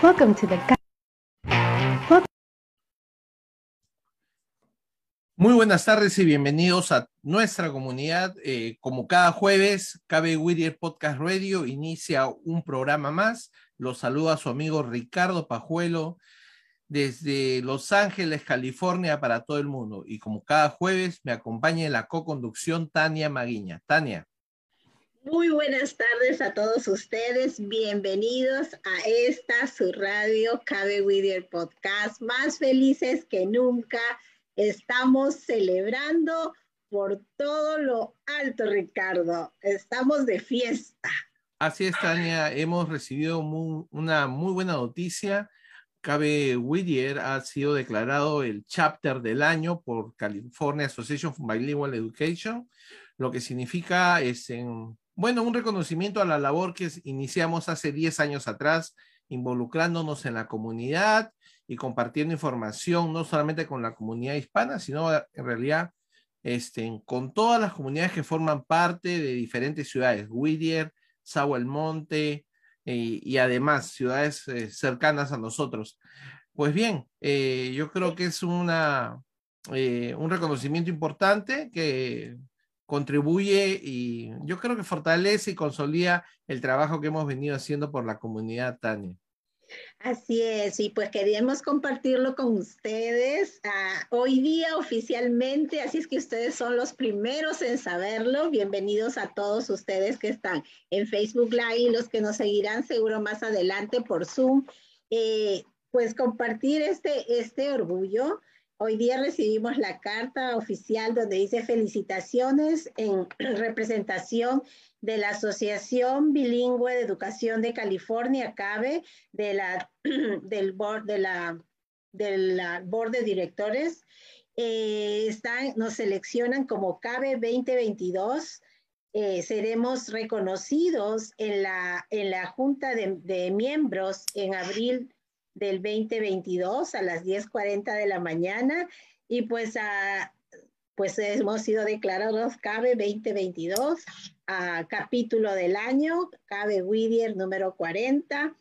Welcome to the Muy buenas tardes y bienvenidos a nuestra comunidad. Eh, como cada jueves, Cabe Whittier Podcast Radio inicia un programa más. Los saluda su amigo Ricardo Pajuelo desde Los Ángeles, California, para todo el mundo. Y como cada jueves, me acompaña en la co-conducción Tania Maguiña. Tania. Muy buenas tardes a todos ustedes. Bienvenidos a esta su radio Cabe Whittier Podcast. Más felices que nunca. Estamos celebrando por todo lo alto, Ricardo. Estamos de fiesta. Así es, Tania. Hemos recibido una muy buena noticia. Cabe Whittier ha sido declarado el chapter del año por California Association for Bilingual Education, lo que significa es en, bueno, un reconocimiento a la labor que iniciamos hace 10 años atrás, involucrándonos en la comunidad y compartiendo información no solamente con la comunidad hispana, sino en realidad este, con todas las comunidades que forman parte de diferentes ciudades, Whittier, Sao El Monte, y, y además ciudades eh, cercanas a nosotros. pues bien, eh, yo creo que es una, eh, un reconocimiento importante que contribuye y yo creo que fortalece y consolida el trabajo que hemos venido haciendo por la comunidad, Tania. Así es, y pues queríamos compartirlo con ustedes uh, hoy día oficialmente, así es que ustedes son los primeros en saberlo. Bienvenidos a todos ustedes que están en Facebook Live y los que nos seguirán seguro más adelante por Zoom. Eh, pues compartir este, este orgullo. Hoy día recibimos la carta oficial donde dice felicitaciones en representación de la Asociación Bilingüe de Educación de California, CABE, de la, del board de la, del board de directores. Eh, están, nos seleccionan como CABE 2022. Eh, seremos reconocidos en la, en la Junta de, de Miembros en abril del 2022 a las 10.40 de la mañana y pues, a, pues hemos sido declarados CABE 2022, a capítulo del año, CABE Whittier número 40.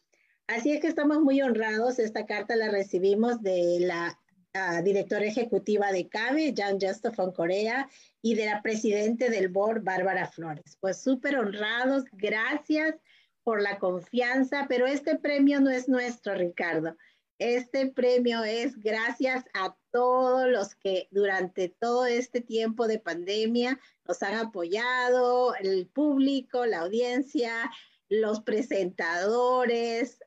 Así es que estamos muy honrados. Esta carta la recibimos de la directora ejecutiva de CABE, Jan Justofon Corea, y de la presidente del board, Bárbara Flores. Pues súper honrados. Gracias por la confianza, pero este premio no es nuestro, Ricardo. Este premio es gracias a todos los que durante todo este tiempo de pandemia nos han apoyado, el público, la audiencia, los presentadores,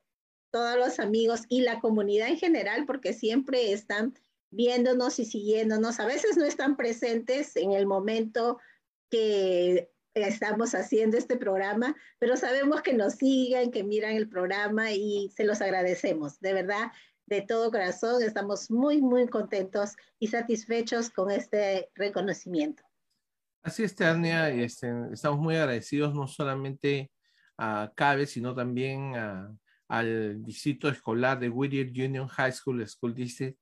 todos los amigos y la comunidad en general, porque siempre están viéndonos y siguiéndonos. A veces no están presentes en el momento que estamos haciendo este programa, pero sabemos que nos siguen, que miran el programa y se los agradecemos. De verdad, de todo corazón, estamos muy, muy contentos y satisfechos con este reconocimiento. Así es, Tania, este, estamos muy agradecidos no solamente a CABE, sino también al distrito escolar de Whittier Union High School School District,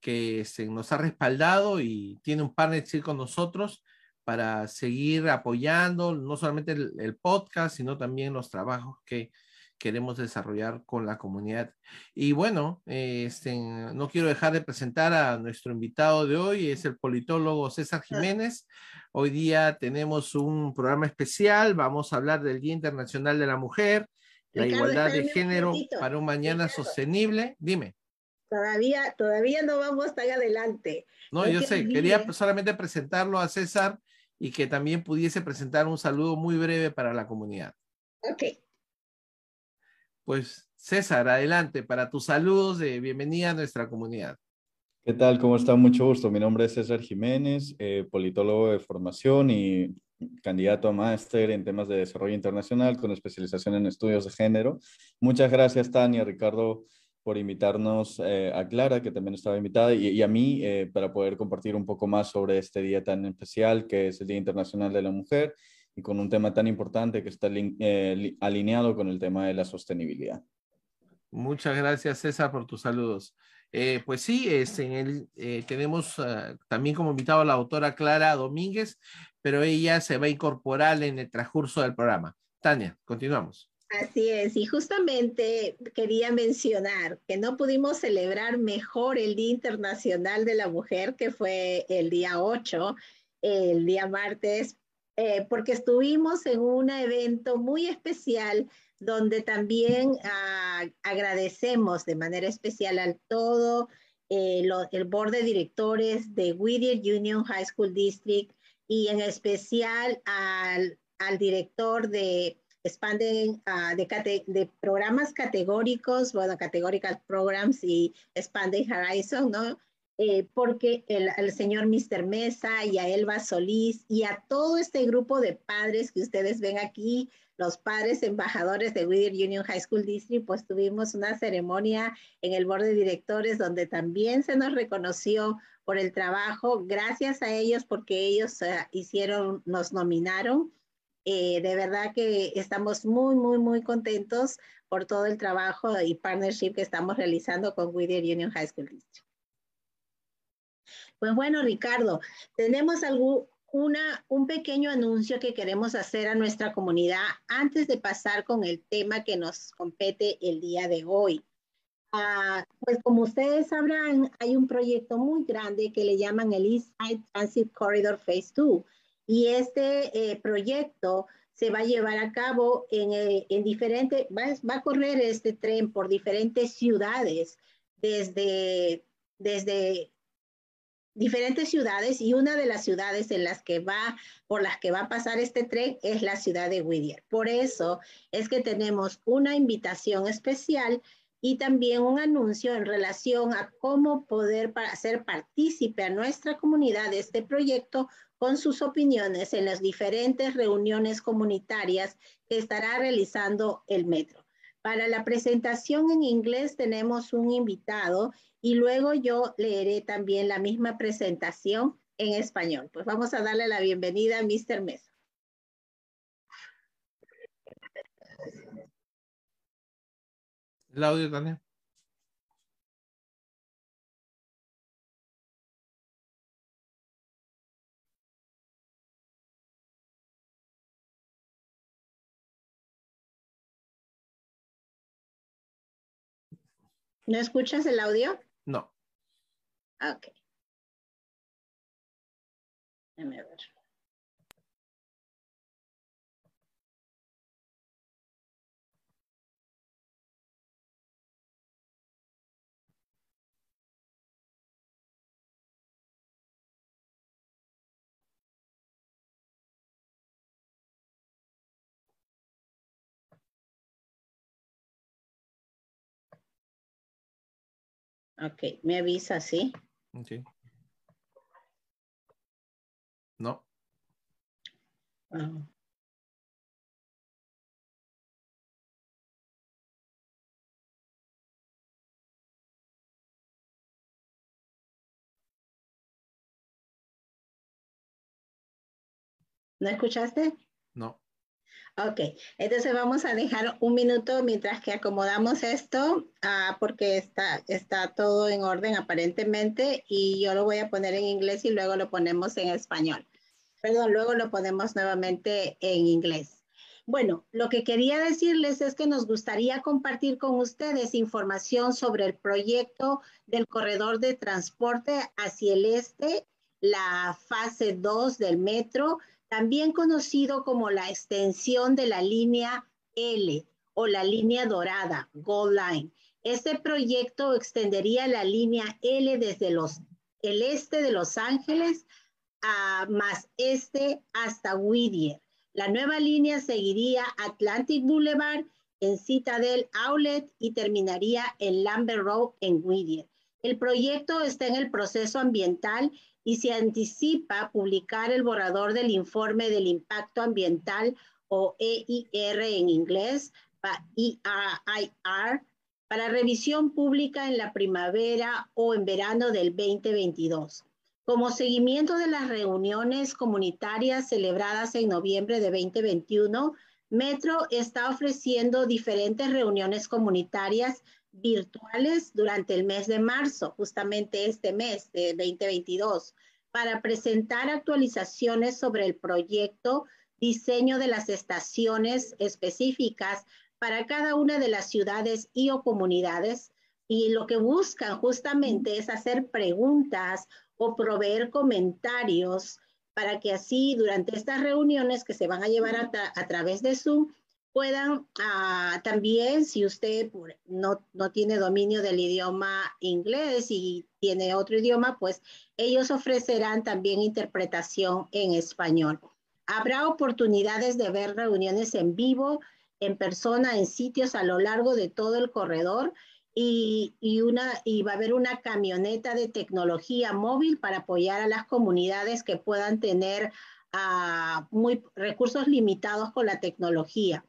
que este, nos ha respaldado y tiene un partnership con nosotros para seguir apoyando no solamente el, podcast, sino también los trabajos que queremos desarrollar con la comunidad. Y bueno, este, no quiero dejar de presentar a nuestro invitado de hoy, es el politólogo César Jiménez. Hoy día tenemos un programa especial, vamos a hablar del Día Internacional de la Mujer, la igualdad de género para un mañana sostenible. Dime. Todavía, todavía no vamos tan adelante. No, yo sé, quería solamente presentarlo a César y que también pudiese presentar un saludo muy breve para la comunidad. Ok. Pues César, adelante para tus saludos de bienvenida a nuestra comunidad. ¿Qué tal? ¿Cómo está? Mucho gusto. Mi nombre es César Jiménez, eh, politólogo de formación y candidato a máster en temas de desarrollo internacional con especialización en estudios de género. Muchas gracias, Tania, Ricardo, por invitarnos eh, a Clara, que también estaba invitada, y, a mí eh, para poder compartir un poco más sobre este día tan especial que es el Día Internacional de la Mujer y con un tema tan importante que está eh, alineado con el tema de la sostenibilidad. Muchas gracias, César, por tus saludos. pues sí, es en el, tenemos ah, también como invitado a la autora Clara Domínguez, pero ella se va a incorporar en el transcurso del programa. Tania, continuamos. Así es, y justamente quería mencionar que no pudimos celebrar mejor el Día Internacional de la Mujer, que fue el día 8, el día martes, eh, porque estuvimos en un evento muy especial donde también ah, agradecemos de manera especial al todo eh, el board de directores de Whittier Union High School District y en especial al, al director de expanden uh, de, de, programas categóricos, bueno, categorical programs y expanden Horizon, ¿no? Eh, porque el, el, señor Mr. Mesa y a Elba Solís y a todo este grupo de padres que ustedes ven aquí, los padres embajadores de Whittier Union High School District, pues tuvimos una ceremonia en el board de directores donde también se nos reconoció por el trabajo, gracias a ellos porque ellos uh, hicieron, nos nominaron eh, de verdad que estamos muy, muy, muy contentos por todo el trabajo y partnership que estamos realizando con Whittier Union High School District. Pues bueno, Ricardo, tenemos algún, una, un pequeño anuncio que queremos hacer a nuestra comunidad antes de pasar con el tema que nos compete el día de hoy. Ah, pues como ustedes sabrán, hay un proyecto muy grande que le llaman el East Side Transit Corridor Phase 2. Y este eh, proyecto se va a llevar a cabo en, eh, en diferentes, va, va, a correr este tren por diferentes ciudades, desde, desde diferentes ciudades y una de las ciudades en las que va, por las que va a pasar este tren es la ciudad de Whittier. Por eso es que tenemos una invitación especial y también un anuncio en relación a cómo poder hacer partícipe a nuestra comunidad de este proyecto con sus opiniones en las diferentes reuniones comunitarias que estará realizando el metro. Para la presentación en inglés tenemos un invitado y luego yo leeré también la misma presentación en español. Pues vamos a darle la bienvenida a Mr. Mesa. El audio también. ¿No escuchas el audio? No. Ok. Déjame ver. Ok, me avisa, ¿sí? Ok. No. Ah. ¿No escuchaste? No. Ok, entonces vamos a dejar un minuto mientras que acomodamos esto, uh, porque está, está todo en orden aparentemente y yo lo voy a poner en inglés y luego lo ponemos en español. Perdón, luego lo ponemos nuevamente en inglés. Bueno, lo que quería decirles es que nos gustaría compartir con ustedes información sobre el proyecto del corredor de transporte hacia el este, la fase 2 del metro, también conocido como la extensión de la línea L o la línea dorada, Gold Line. Este proyecto extendería la línea L desde los, el este de Los Ángeles a más este hasta Whittier. La nueva línea seguiría Atlantic Boulevard en Citadel Outlet y terminaría en Lambert Road en Whittier. El proyecto está en el proceso ambiental y se anticipa publicar el borrador del informe del impacto ambiental o EIR en inglés, EIR, para revisión pública en la primavera o en verano del 2022. Como seguimiento de las reuniones comunitarias celebradas en noviembre de 2021, Metro está ofreciendo diferentes reuniones comunitarias virtuales durante el mes de marzo, justamente este mes de 2022, para presentar actualizaciones sobre el proyecto, diseño de las estaciones específicas para cada una de las ciudades y o comunidades. Y lo que buscan justamente es hacer preguntas o proveer comentarios para que así durante estas reuniones que se van a llevar a, a través de Zoom puedan uh, también, si usted no, no tiene dominio del idioma inglés y tiene otro idioma, pues ellos ofrecerán también interpretación en español. Habrá oportunidades de ver reuniones en vivo, en persona, en sitios a lo largo de todo el corredor y, y, una, y va a haber una camioneta de tecnología móvil para apoyar a las comunidades que puedan tener uh, muy, recursos limitados con la tecnología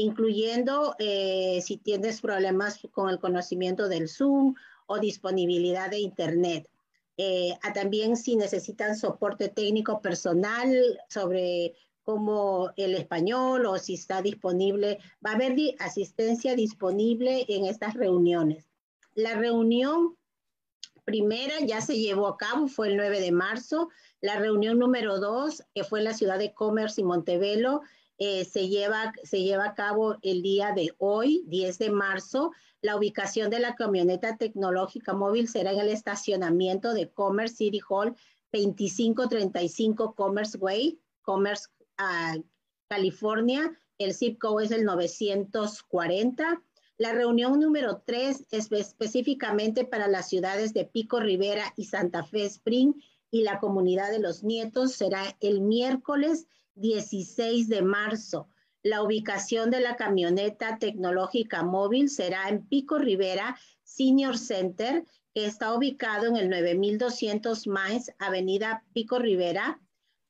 incluyendo eh, si tienes problemas con el conocimiento del Zoom o disponibilidad de Internet. Eh, también si necesitan soporte técnico personal sobre cómo el español o si está disponible, va a haber asistencia disponible en estas reuniones. La reunión primera ya se llevó a cabo, fue el 9 de marzo. La reunión número dos, que fue en la ciudad de Commerce y Montevelo, eh, se, lleva, se lleva a cabo el día de hoy, 10 de marzo. La ubicación de la camioneta tecnológica móvil será en el estacionamiento de Commerce City Hall 2535 Commerce Way, Commerce, uh, California. El zip code es el 940. La reunión número 3 es específicamente para las ciudades de Pico Rivera y Santa Fe Spring y la comunidad de los nietos será el miércoles 16 de marzo. La ubicación de la camioneta tecnológica móvil será en Pico Rivera Senior Center, que está ubicado en el 9200 Mines, Avenida Pico Rivera,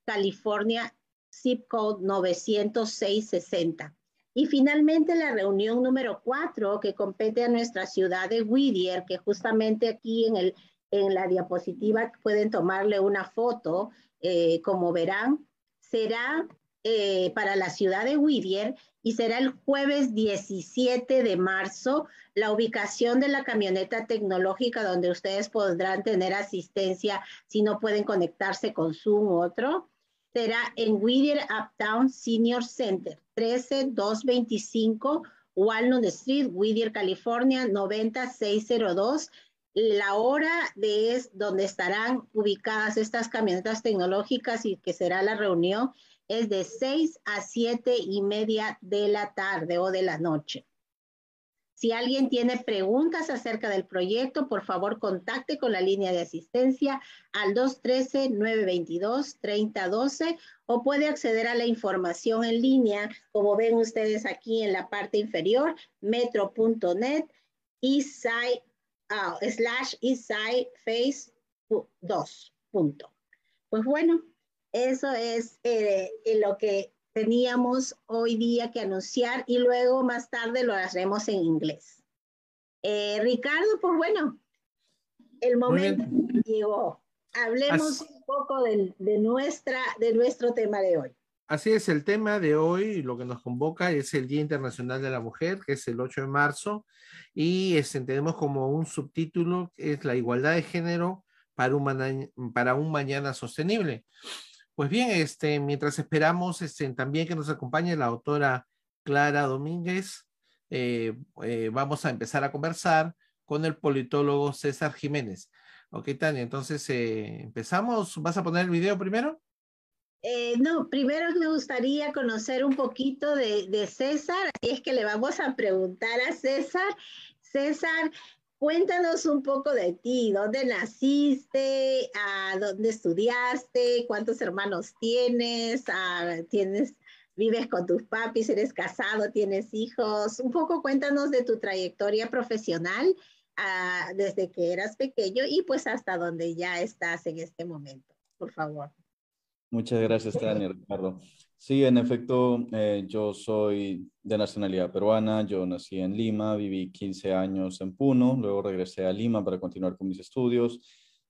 California, zip code 90660. Y finalmente la reunión número 4 que compete a nuestra ciudad de Whittier, que justamente aquí en, el, en la diapositiva pueden tomarle una foto, eh, como verán, será eh, para la ciudad de Whittier y será el jueves 17 de marzo la ubicación de la camioneta tecnológica donde ustedes podrán tener asistencia si no pueden conectarse con Zoom u otro. Será en Whittier Uptown Senior Center, 13225 Walnut Street, Whittier, California, 90602 la hora de es donde estarán ubicadas estas camionetas tecnológicas y que será la reunión es de 6 a 7 y media de la tarde o de la noche. Si alguien tiene preguntas acerca del proyecto, por favor contacte con la línea de asistencia al 213-922-3012 o puede acceder a la información en línea, como ven ustedes aquí en la parte inferior, metro.net site Ah, slash Eastside Face 2. Punto. Pues bueno, eso es eh, lo que teníamos hoy día que anunciar y luego más tarde lo haremos en inglés. Eh, Ricardo, pues bueno, el momento llegó. Hablemos un poco de, nuestra, de nuestro tema de hoy. Así es, el tema de hoy, lo que nos convoca es el Día Internacional de la Mujer, que es el 8 de marzo, y entendemos como un subtítulo, es la igualdad de género para un, para un mañana sostenible. Pues bien, este, mientras esperamos este, también que nos acompañe la autora Clara Domínguez, eh, eh, vamos a empezar a conversar con el politólogo César Jiménez. Ok, Tania, entonces eh, empezamos. ¿Vas a poner el video primero? Eh, no, primero me gustaría conocer un poquito de, César, y es que le vamos a preguntar a César. César, cuéntanos un poco de ti, dónde naciste, a dónde estudiaste, cuántos hermanos tienes, tienes vives con tus papis, eres casado, tienes hijos. Un poco cuéntanos de tu trayectoria profesional desde que eras pequeño y pues hasta donde ya estás en este momento, por favor. Muchas gracias, Tania, Ricardo. Sí, en efecto, eh, yo soy de nacionalidad peruana, yo nací en Lima, viví 15 años en Puno, luego regresé a Lima para continuar con mis estudios.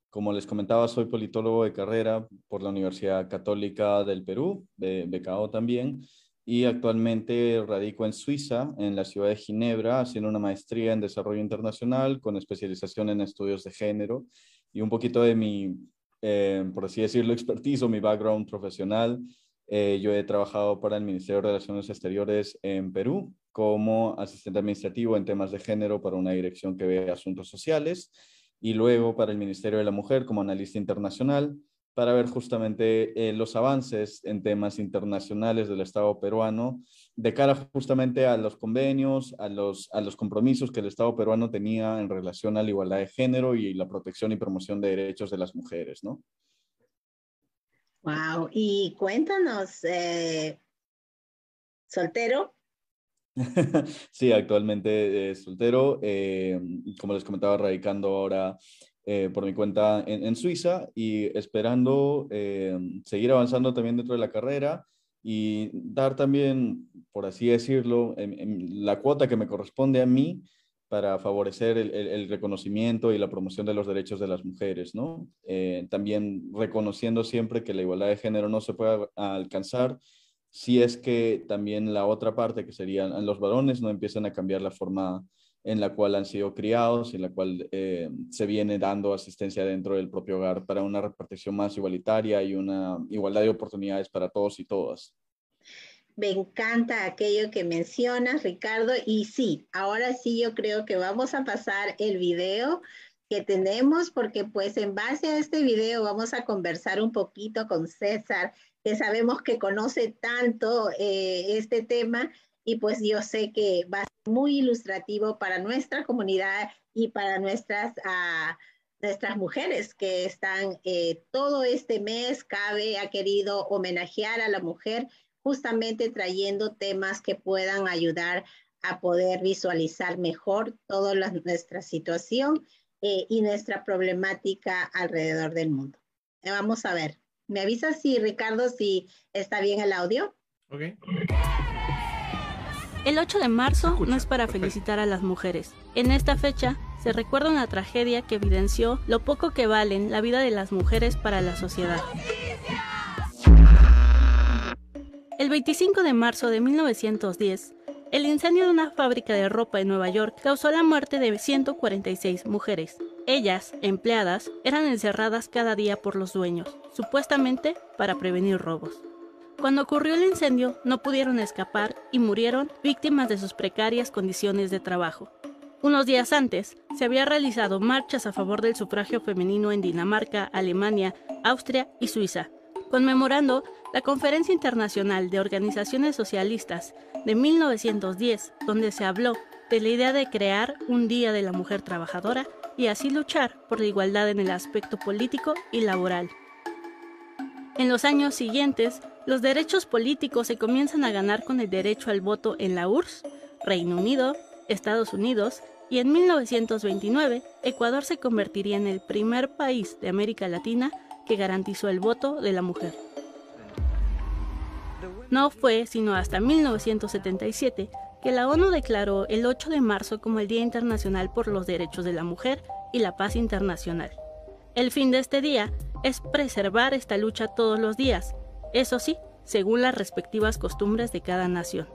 Como les comentaba, soy politólogo de carrera por la Universidad Católica del Perú, de becado también, y actualmente radico en Suiza, en la ciudad de Ginebra, haciendo una maestría en desarrollo internacional con especialización en estudios de género. Y un poquito de mi eh, por así decirlo, expertise o mi background profesional. Eh, yo he trabajado para el Ministerio de Relaciones Exteriores en Perú como asistente administrativo en temas de género para una dirección que ve asuntos sociales y luego para el Ministerio de la Mujer como analista internacional para ver justamente eh, los avances en temas internacionales del Estado peruano de cara justamente a los convenios, a los, a los compromisos que el Estado peruano tenía en relación a la igualdad de género y la protección y promoción de derechos de las mujeres, ¿no? Wow, y cuéntanos, eh, ¿soltero? sí, actualmente soltero. Eh, como les comentaba, radicando ahora eh, por mi cuenta en, Suiza y esperando eh, seguir avanzando también dentro de la carrera y dar también, por así decirlo, la cuota que me corresponde a mí para favorecer el, reconocimiento y la promoción de los derechos de las mujeres, ¿no? Eh, también reconociendo siempre que la igualdad de género no se puede alcanzar si es que también la otra parte, que serían los varones, no empiezan a cambiar la forma en la cual han sido criados y en la cual eh, se viene dando asistencia dentro del propio hogar para una repartición más igualitaria y una igualdad de oportunidades para todos y todas. Me encanta aquello que mencionas, Ricardo. Y sí, ahora sí yo creo que vamos a pasar el video que tenemos, porque pues en base a este video vamos a conversar un poquito con César, que sabemos que conoce tanto eh, este tema y pues yo sé que va a ser muy ilustrativo para nuestra comunidad y para nuestras, uh, nuestras mujeres que están eh, todo este mes, Cabe ha querido homenajear a la mujer justamente trayendo temas que puedan ayudar a poder visualizar mejor toda nuestra situación eh, y nuestra problemática alrededor del mundo. Vamos a ver. ¿Me avisas si, Ricardo, si está bien el audio? Ok. El 8 de marzo no es para felicitar a las mujeres. En esta fecha se recuerda una tragedia que evidenció lo poco que valen la vida de las mujeres para la sociedad. El 25 de marzo de 1910, el incendio de una fábrica de ropa en Nueva York causó la muerte de 146 mujeres. Ellas, empleadas, eran encerradas cada día por los dueños, supuestamente para prevenir robos. Cuando ocurrió el incendio, no pudieron escapar y murieron víctimas de sus precarias condiciones de trabajo. Unos días antes, se había realizado marchas a favor del sufragio femenino en Dinamarca, Alemania, Austria y Suiza, conmemorando la Conferencia Internacional de Organizaciones Socialistas de 1910, donde se habló de la idea de crear un Día de la Mujer Trabajadora y así luchar por la igualdad en el aspecto político y laboral. En los años siguientes, los derechos políticos se comienzan a ganar con el derecho al voto en la URSS, Reino Unido, Estados Unidos y en 1929 Ecuador se convertiría en el primer país de América Latina que garantizó el voto de la mujer. No fue sino hasta 1977 que la ONU declaró el 8 de marzo como el Día Internacional por los Derechos de la Mujer y la Paz Internacional. El fin de este día es preservar esta lucha todos los días, eso sí, según las respectivas costumbres de cada nación.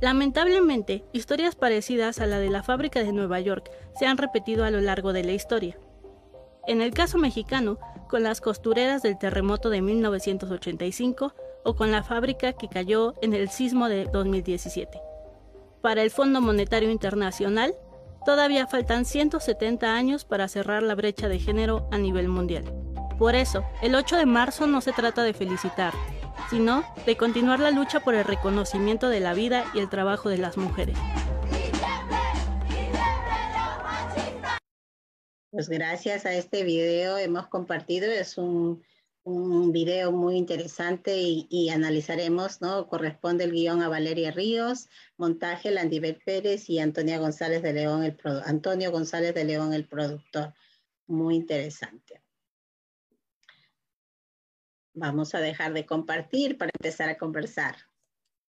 Lamentablemente, historias parecidas a la de la fábrica de Nueva York se han repetido a lo largo de la historia. En el caso mexicano, con las costureras del terremoto de 1985, o con la fábrica que cayó en el sismo de 2017. Para el Fondo Monetario Internacional, todavía faltan 170 años para cerrar la brecha de género a nivel mundial. Por eso, el 8 de marzo no se trata de felicitar, sino de continuar la lucha por el reconocimiento de la vida y el trabajo de las mujeres. Pues gracias a este video hemos compartido, es un un video muy interesante y, analizaremos, ¿no? Corresponde el guion a Valeria Ríos, montaje Landibel Pérez y Antonia González de León, el Antonio González de León, el productor. Muy interesante. Vamos a dejar de compartir para empezar a conversar.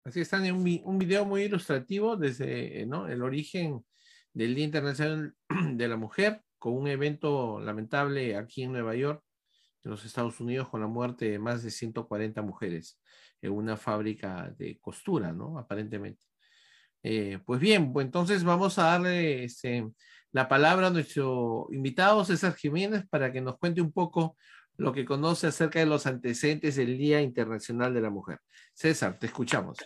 Así está un, un video muy ilustrativo desde ¿no? el origen del Día Internacional de la Mujer, con un evento lamentable aquí en Nueva York, en los Estados Unidos con la muerte de más de 140 mujeres en una fábrica de costura, ¿no? Aparentemente. Eh, pues bien, pues entonces vamos a darle este, la palabra a nuestro invitado César Jiménez para que nos cuente un poco lo que conoce acerca de los antecedentes del Día Internacional de la Mujer. César, te escuchamos.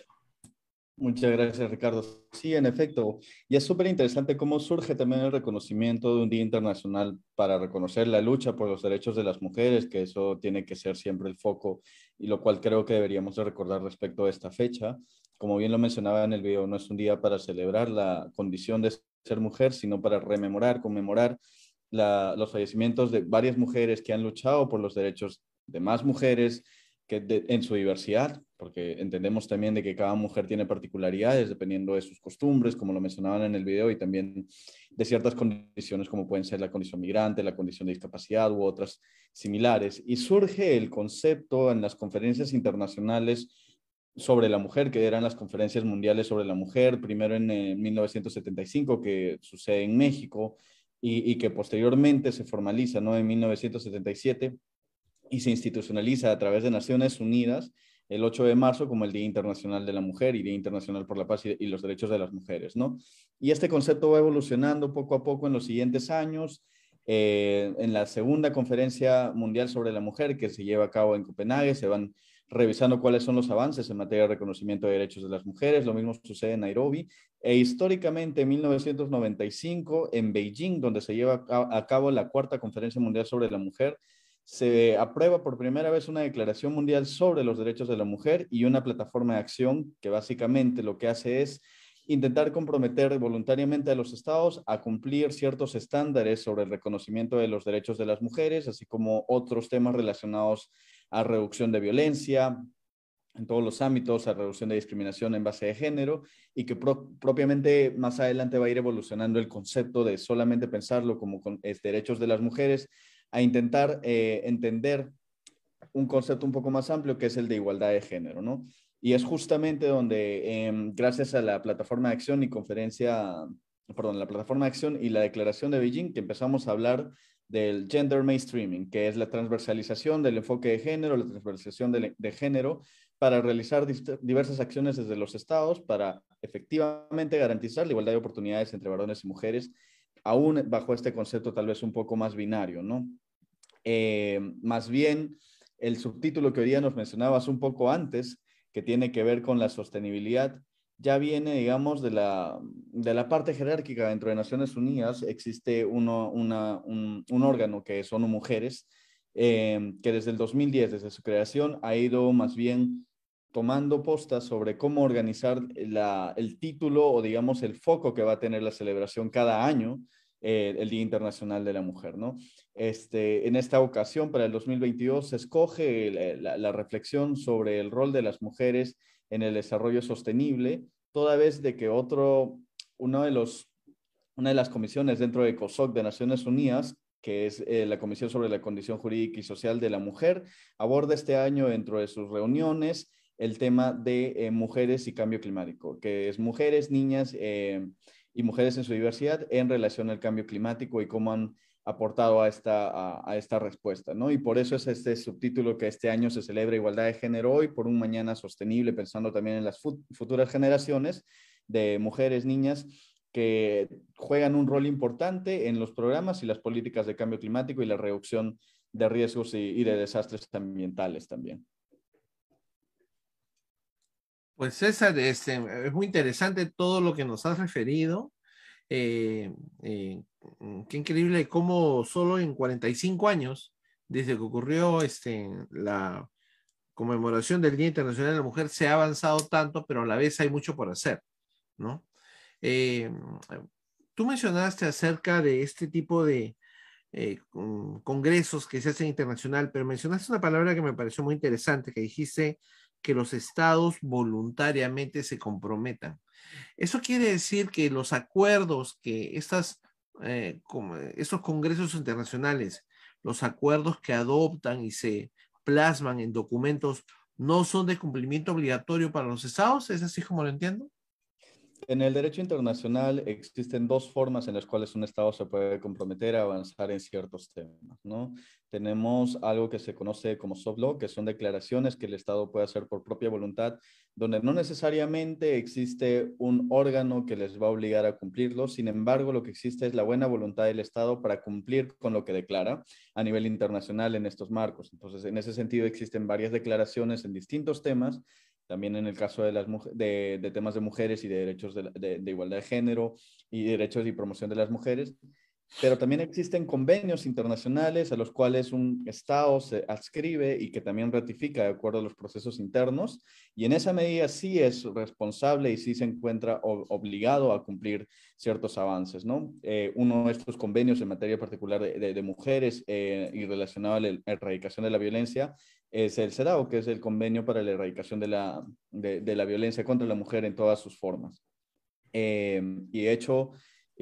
Muchas gracias, Ricardo. Sí, en efecto, y es súper interesante cómo surge también el reconocimiento de un Día Internacional para reconocer la lucha por los derechos de las mujeres, que eso tiene que ser siempre el foco y lo cual creo que deberíamos de recordar respecto a esta fecha. Como bien lo mencionaba en el video, no es un día para celebrar la condición de ser mujer, sino para rememorar, conmemorar los fallecimientos de varias mujeres que han luchado por los derechos de más mujeres, que en su diversidad, porque entendemos también de que cada mujer tiene particularidades dependiendo de sus costumbres, como lo mencionaban en el video, y también de ciertas condiciones como pueden ser la condición migrante, la condición de discapacidad u otras similares. Y surge el concepto en las conferencias internacionales sobre la mujer, que eran las conferencias mundiales sobre la mujer, primero en 1975, que sucede en México, y, y, que posteriormente se formaliza ¿no? en 1977 y se institucionaliza a través de Naciones Unidas el 8 de marzo como el Día Internacional de la Mujer y Día Internacional por la Paz y, los Derechos de las Mujeres, ¿no? Y este concepto va evolucionando poco a poco en los siguientes años. Eh, en la segunda conferencia mundial sobre la mujer que se lleva a cabo en Copenhague se van revisando cuáles son los avances en materia de reconocimiento de derechos de las mujeres. Lo mismo sucede en Nairobi. E históricamente, en 1995, en Beijing, donde se lleva a cabo la cuarta conferencia mundial sobre la mujer, se aprueba por primera vez una declaración mundial sobre los derechos de la mujer y una plataforma de acción que básicamente lo que hace es intentar comprometer voluntariamente a los estados a cumplir ciertos estándares sobre el reconocimiento de los derechos de las mujeres, así como otros temas relacionados a reducción de violencia en todos los ámbitos, a reducción de discriminación en base de género, y que propiamente más adelante va a ir evolucionando el concepto de solamente pensarlo como derechos de las mujeres, a intentar eh, entender un concepto un poco más amplio que es el de igualdad de género, ¿no? Y es justamente donde, em, gracias a la plataforma de acción y conferencia, perdón, la plataforma de acción y la declaración de Beijing, que empezamos a hablar del gender mainstreaming, que es la transversalización del enfoque de género, la transversalización de, de género, para realizar diversas acciones desde los estados para efectivamente garantizar la igualdad de oportunidades entre varones y mujeres aún bajo este concepto tal vez un poco más binario, ¿no? Eh, más bien, el subtítulo que hoy día nos mencionabas un poco antes, que tiene que ver con la sostenibilidad, ya viene, digamos, de la, de la parte jerárquica dentro de Naciones Unidas. Existe uno, un, un, órgano que son mujeres, eh, que desde el 2010, desde su creación, ha ido más bien tomando postas sobre cómo organizar el título o digamos el foco que va a tener la celebración cada año, eh, el Día Internacional de la Mujer, ¿no? Este, en esta ocasión, para el 2022, se escoge la, la, reflexión sobre el rol de las mujeres en el desarrollo sostenible, toda vez de que otro, uno de los, una de las comisiones dentro de COSOC de Naciones Unidas, que es eh, la Comisión sobre la Condición Jurídica y Social de la Mujer, aborda este año dentro de sus reuniones el tema de eh, mujeres y cambio climático, que es mujeres, niñas eh, y mujeres en su diversidad en relación al cambio climático y cómo han aportado a esta, a, esta respuesta, ¿no? Y por eso es este subtítulo que este año se celebra Igualdad de Género hoy por un mañana sostenible, pensando también en las futuras generaciones de mujeres, niñas que juegan un rol importante en los programas y las políticas de cambio climático y la reducción de riesgos y de desastres ambientales también. Pues César, este, es muy interesante todo lo que nos has referido. Eh, eh, mm, qué increíble cómo solo en 45 años, desde que ocurrió este, la conmemoración del Día Internacional de la Mujer, se ha avanzado tanto, pero a la vez hay mucho por hacer, ¿no? Eh, tú mencionaste acerca de este tipo de congresos que se hacen internacional, pero mencionaste una palabra que me pareció muy interesante, que dijiste que los estados voluntariamente se comprometan. Eso quiere decir que los acuerdos que estas, eh, estos congresos internacionales, los acuerdos que adoptan y se plasman en documentos, no son de cumplimiento obligatorio para los estados. ¿Es así como lo entiendo? En el derecho internacional existen dos formas en las cuales un Estado se puede comprometer a avanzar en ciertos temas, ¿no? Tenemos algo que se conoce como soft law, que son declaraciones que el Estado puede hacer por propia voluntad, donde no necesariamente existe un órgano que les va a obligar a cumplirlo, sin embargo, lo que existe es la buena voluntad del Estado para cumplir con lo que declara a nivel internacional en estos marcos. Entonces, en ese sentido, existen varias declaraciones en distintos temas también en el caso de, las, de, temas de mujeres y de derechos de, de, igualdad de género y derechos y promoción de las mujeres, pero también existen convenios internacionales a los cuales un Estado se adscribe y que también ratifica de acuerdo a los procesos internos, y en esa medida sí es responsable y sí se encuentra obligado a cumplir ciertos avances. ¿no? Eh, uno de estos convenios en materia particular de, mujeres eh, y relacionado a la erradicación de la violencia es el CEDAW, que es el Convenio para la Erradicación de la, de, la Violencia contra la Mujer en todas sus formas. Eh, y de hecho,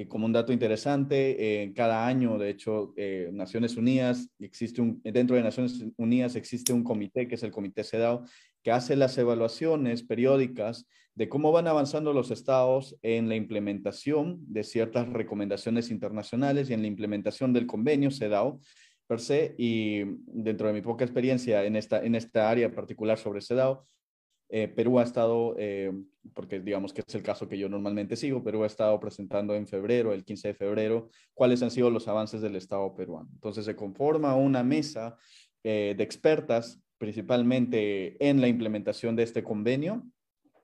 y como un dato interesante, eh, cada año, de hecho, eh, Naciones Unidas, existe un, dentro de Naciones Unidas existe un comité, que es el Comité CEDAW, que hace las evaluaciones periódicas de cómo van avanzando los estados en la implementación de ciertas recomendaciones internacionales y en la implementación del convenio CEDAW, per se y dentro de mi poca experiencia en esta, en esta área particular sobre CEDAW, eh, Perú ha estado, eh, porque digamos que es el caso que yo normalmente sigo, Perú ha estado presentando en febrero, el 15 de febrero, cuáles han sido los avances del Estado peruano. Entonces se conforma una mesa eh, de expertas principalmente en la implementación de este convenio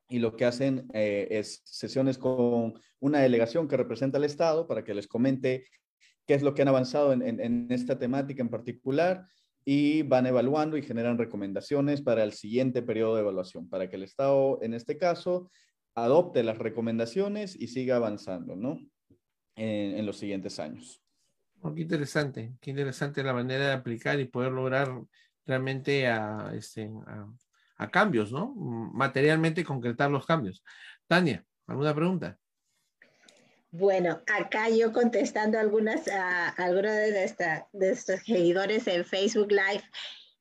y lo que hacen es sesiones con una delegación que representa al Estado para que les comente qué es lo que han avanzado en, esta temática en particular y van evaluando y generan recomendaciones para el siguiente periodo de evaluación, para que el Estado, en este caso, adopte las recomendaciones y siga avanzando, ¿no? En, los siguientes años. Oh, qué interesante, qué interesante la manera de aplicar y poder lograr realmente a, este, a, cambios, ¿no? Materialmente concretar los cambios. Tania, ¿alguna pregunta? Bueno, acá yo contestando algunas, a algunos de, de estos seguidores en Facebook Live.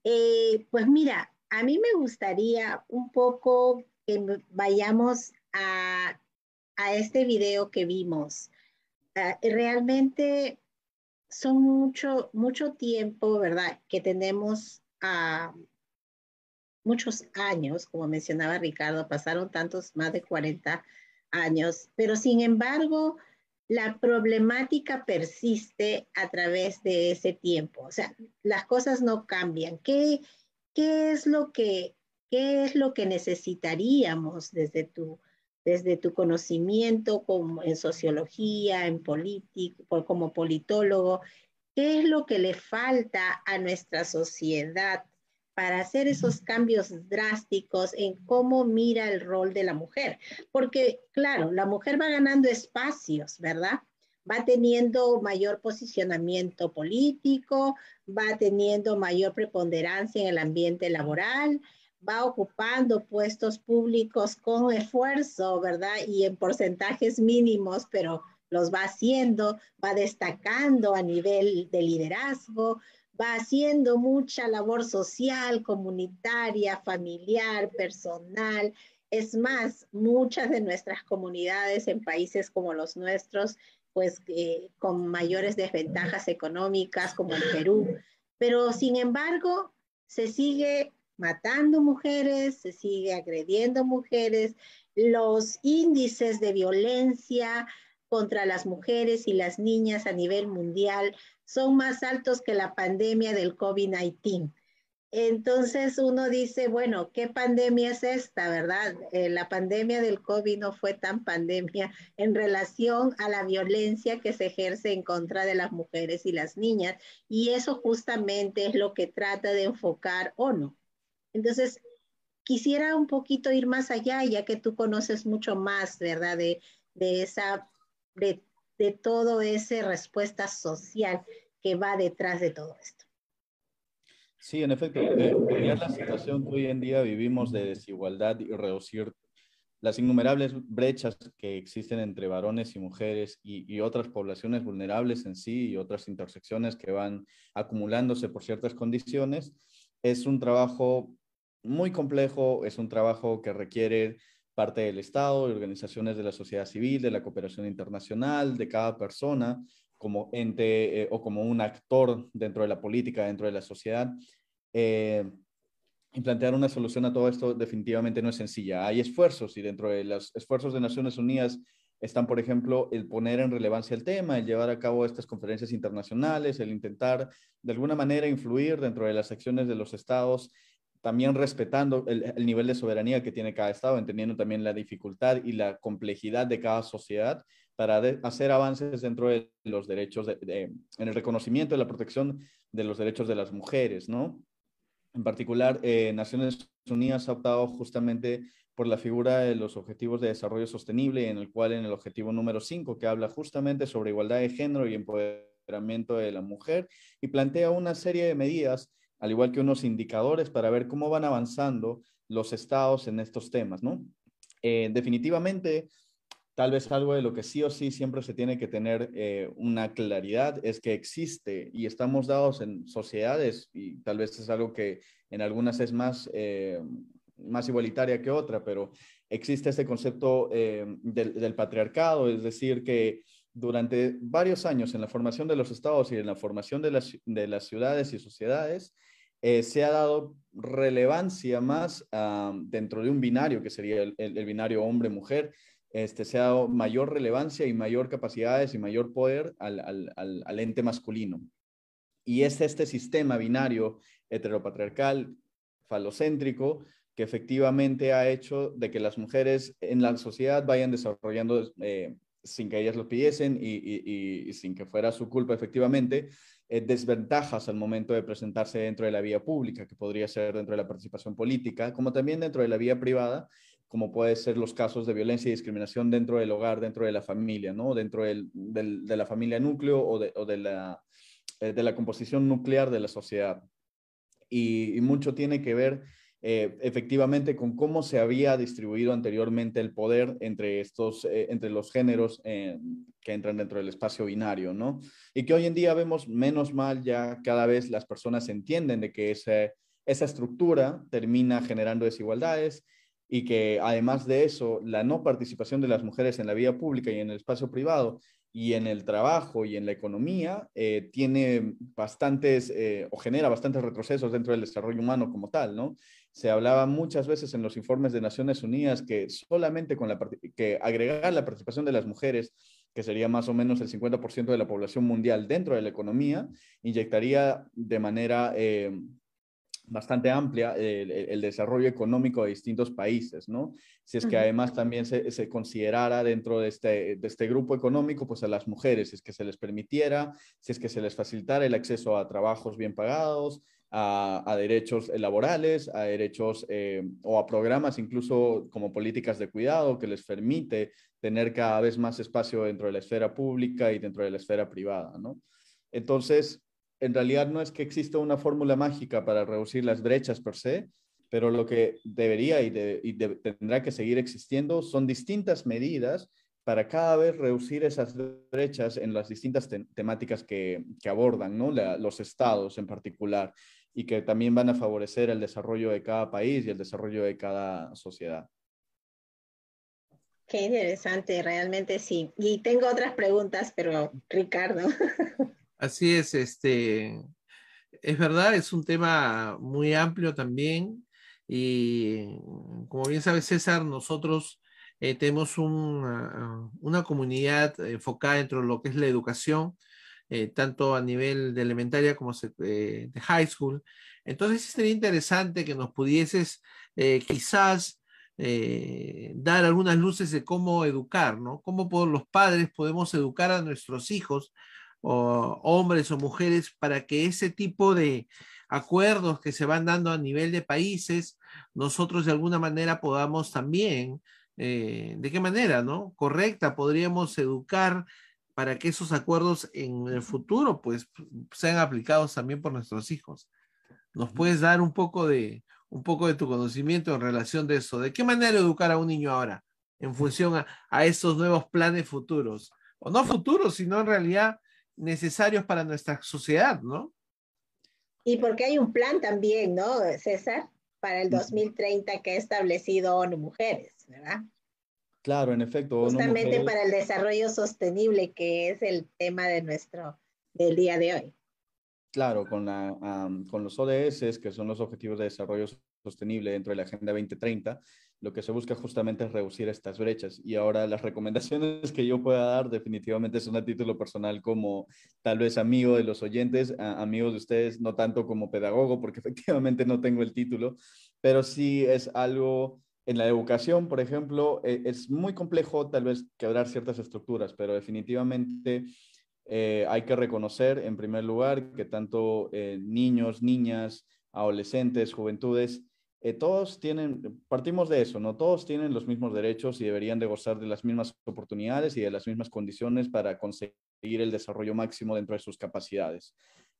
Eh, pues mira, a mí me gustaría un poco que vayamos a, a este video que vimos. Uh, realmente son mucho, mucho tiempo, ¿verdad? Que tenemos muchos años, como mencionaba Ricardo, pasaron tantos, más de 40 años, pero sin embargo, la problemática persiste a través de ese tiempo. O sea, las cosas no cambian. ¿Qué, qué, es, lo que, qué es lo que necesitaríamos desde tu, desde tu conocimiento como en sociología, en política, como politólogo? ¿Qué es lo que le falta a nuestra sociedad para hacer esos cambios drásticos en cómo mira el rol de la mujer? Porque, claro, la mujer va ganando espacios, ¿verdad? Va teniendo mayor posicionamiento político, va teniendo mayor preponderancia en el ambiente laboral, va ocupando puestos públicos con esfuerzo, ¿verdad? Y en porcentajes mínimos, pero los va haciendo, va destacando a nivel de liderazgo, va haciendo mucha labor social, comunitaria, familiar, personal. Es más, muchas de nuestras comunidades en países como los nuestros, pues eh, con mayores desventajas económicas como el Perú, pero sin embargo se sigue matando mujeres, se sigue agrediendo mujeres, los índices de violencia contra las mujeres y las niñas a nivel mundial son más altos que la pandemia del COVID-19. Entonces uno dice, bueno, ¿qué pandemia es esta, verdad? Eh, la pandemia del COVID no fue tan pandemia en relación a la violencia que se ejerce en contra de las mujeres y las niñas. Y eso justamente es lo que trata de enfocar ONU. Entonces, quisiera un poquito ir más allá, ya que tú conoces mucho más, ¿verdad? De, de esa de todo esa respuesta social que va detrás de todo esto. Sí, en efecto, eh, la situación que hoy en día vivimos de desigualdad y reducir las innumerables brechas que existen entre varones y mujeres y, y, otras poblaciones vulnerables en sí y otras intersecciones que van acumulándose por ciertas condiciones, es un trabajo muy complejo, es un trabajo que requiere parte del Estado, de organizaciones de la sociedad civil, de la cooperación internacional, de cada persona como ente eh, o como un actor dentro de la política, dentro de la sociedad. Eh, y plantear una solución a todo esto definitivamente no es sencilla. Hay esfuerzos y dentro de los esfuerzos de Naciones Unidas están, por ejemplo, el poner en relevancia el tema, el llevar a cabo estas conferencias internacionales, el intentar de alguna manera influir dentro de las acciones de los estados también respetando el, nivel de soberanía que tiene cada Estado, entendiendo también la dificultad y la complejidad de cada sociedad para hacer avances dentro de los derechos, en el reconocimiento y la protección de los derechos de las mujeres, ¿no? En particular, eh, Naciones Unidas ha optado justamente por la figura de los Objetivos de Desarrollo Sostenible, en el cual en el objetivo número 5, que habla justamente sobre igualdad de género y empoderamiento de la mujer, y plantea una serie de medidas al igual que unos indicadores para ver cómo van avanzando los estados en estos temas, ¿no? Eh, definitivamente, tal vez algo de lo que sí o sí siempre se tiene que tener eh, una claridad es que existe y estamos dados en sociedades y tal vez es algo que en algunas es más, eh, más igualitaria que otra, pero existe este concepto del, patriarcado, es decir, que durante varios años en la formación de los estados y en la formación de las, de las ciudades y sociedades, eh, se ha dado relevancia más dentro de un binario, que sería el, binario hombre-mujer, este, se ha dado mayor relevancia y mayor capacidades y mayor poder al, ente masculino. Y es este sistema binario heteropatriarcal, falocéntrico que efectivamente ha hecho de que las mujeres en la sociedad vayan desarrollando, eh, sin que ellas lo pidiesen y, sin que fuera su culpa efectivamente, eh, desventajas al momento de presentarse dentro de la vía pública, que podría ser dentro de la participación política, como también dentro de la vía privada, como puede ser los casos de violencia y discriminación dentro del hogar, dentro de la familia, ¿no? Dentro del, de la familia núcleo o de, o de, la, eh, de la composición nuclear de la sociedad. Y, mucho tiene que ver eh, efectivamente con cómo se había distribuido anteriormente el poder entre, estos, eh, entre los géneros que entran dentro del espacio binario, ¿no? Y que hoy en día vemos menos mal ya cada vez las personas entienden de que esa, esa estructura termina generando desigualdades y que además de eso, la no participación de las mujeres en la vida pública y en el espacio privado y en el trabajo y en la economía eh, tiene bastantes eh, o genera bastantes retrocesos dentro del desarrollo humano como tal, ¿no? Se hablaba muchas veces en los informes de Naciones Unidas que solamente con la que agregar la participación de las mujeres, que sería más o menos el 50% de la población mundial dentro de la economía, inyectaría de manera eh, bastante amplia el, desarrollo económico de distintos países, ¿no? Si es que además también se, considerara dentro de este, de este, grupo económico, pues a las mujeres, si es que se les permitiera, si es que se les facilitara el acceso a trabajos bien pagados, a, derechos laborales, a derechos eh, o a programas incluso como políticas de cuidado que les permite tener cada vez más espacio dentro de la esfera pública y dentro de la esfera privada, ¿no? Entonces, en realidad no es que exista una fórmula mágica para reducir las brechas per se, pero lo que debería y, tendrá que seguir existiendo son distintas medidas para cada vez reducir esas brechas en las distintas temáticas que, abordan ¿no? los estados en particular y que también van a favorecer el desarrollo de cada país y el desarrollo de cada sociedad. Qué interesante, realmente sí. Y tengo otras preguntas, pero Ricardo. Así es, este, es verdad, es un tema muy amplio también y como bien sabe César, nosotros eh, tenemos una, comunidad enfocada dentro de lo que es la educación, eh, tanto a nivel de elementaria como de high school. Entonces sería interesante que nos pudieses eh, quizás dar algunas luces de cómo educar, ¿no? Cómo los padres podemos educar a nuestros hijos o hombres o mujeres para que ese tipo de acuerdos que se van dando a nivel de países, nosotros de alguna manera podamos también, eh, ¿de qué manera, no? Correcta, podríamos educar para que esos acuerdos en el futuro pues sean aplicados también por nuestros hijos. ¿Nos puedes dar un poco de un poco de tu conocimiento en relación de eso? ¿De qué manera educar a un niño ahora en función a, a esos nuevos planes futuros? O no futuros, sino en realidad necesarios para nuestra sociedad, ¿no? Y porque hay un plan también, ¿no, César? Para el 2030 que ha establecido ONU Mujeres, ¿verdad? Claro, en efecto. Justamente para el desarrollo sostenible, que es el tema de nuestro, del día de hoy. Claro, con, la, con los ODS, que son los Objetivos de Desarrollo Sostenible dentro de la Agenda 2030, lo que se busca justamente es reducir estas brechas. Y ahora las recomendaciones que yo pueda dar definitivamente son a título personal como tal vez amigo de los oyentes, amigos de ustedes, no tanto como pedagogo, porque efectivamente no tengo el título, pero sí es algo en la educación, por ejemplo, e, es muy complejo tal vez quebrar ciertas estructuras, pero definitivamente... Eh, hay que reconocer, en primer lugar, que tanto eh, niños, niñas, adolescentes, juventudes, eh, todos tienen, partimos de eso, ¿no? Todos tienen los mismos derechos y deberían de gozar de las mismas oportunidades y de las mismas condiciones para conseguir el desarrollo máximo dentro de sus capacidades.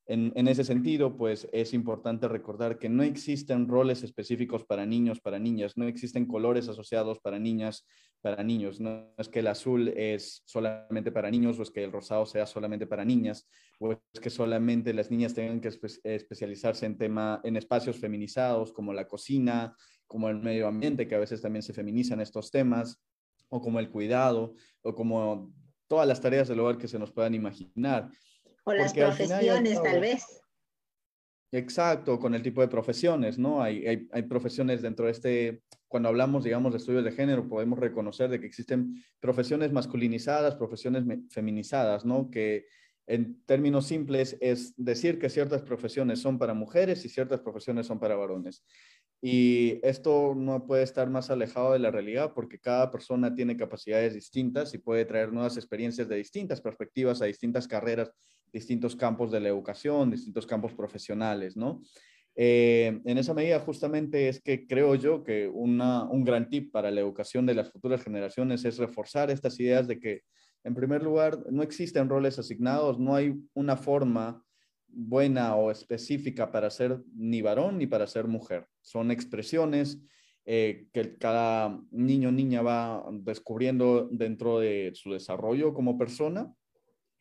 En, ese sentido, pues es importante recordar que no existen roles específicos para niños, para niñas, no existen colores asociados para niñas, para niños. No es que el azul es solamente para niños o es que el rosado sea solamente para niñas o es que solamente las niñas tengan que especializarse en, tema, en espacios feminizados como la cocina, como el medio ambiente, que a veces también se feminizan estos temas, o como el cuidado, o como todas las tareas del hogar que se nos puedan imaginar. O las profesiones, tal vez. Exacto, con el tipo de profesiones, ¿no? Hay, hay, hay, profesiones dentro de este, cuando hablamos, digamos, de estudios de género, podemos reconocer de que existen profesiones masculinizadas, profesiones feminizadas, ¿no? Que en términos simples es decir que ciertas profesiones son para mujeres y ciertas profesiones son para varones. Y esto no puede estar más alejado de la realidad porque cada persona tiene capacidades distintas y puede traer nuevas experiencias de distintas perspectivas a distintas carreras, distintos campos de la educación, distintos campos profesionales, ¿no? Eh, en esa medida, justamente es que creo yo que un gran tip para la educación de las futuras generaciones es reforzar estas ideas de que, en primer lugar, no existen roles asignados, no hay una forma buena o específica para ser ni varón ni para ser mujer. Son expresiones eh, que cada niño o niña va descubriendo dentro de su desarrollo como persona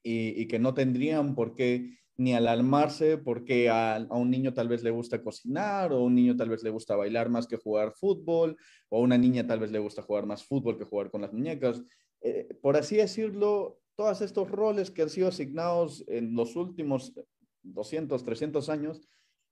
y que no tendrían por qué ni alarmarse porque a, un niño tal vez le gusta cocinar o a un niño tal vez le gusta bailar más que jugar fútbol o a una niña tal vez le gusta jugar más fútbol que jugar con las muñecas. Eh, por así decirlo, todos estos roles que han sido asignados en los últimos 200, 300 años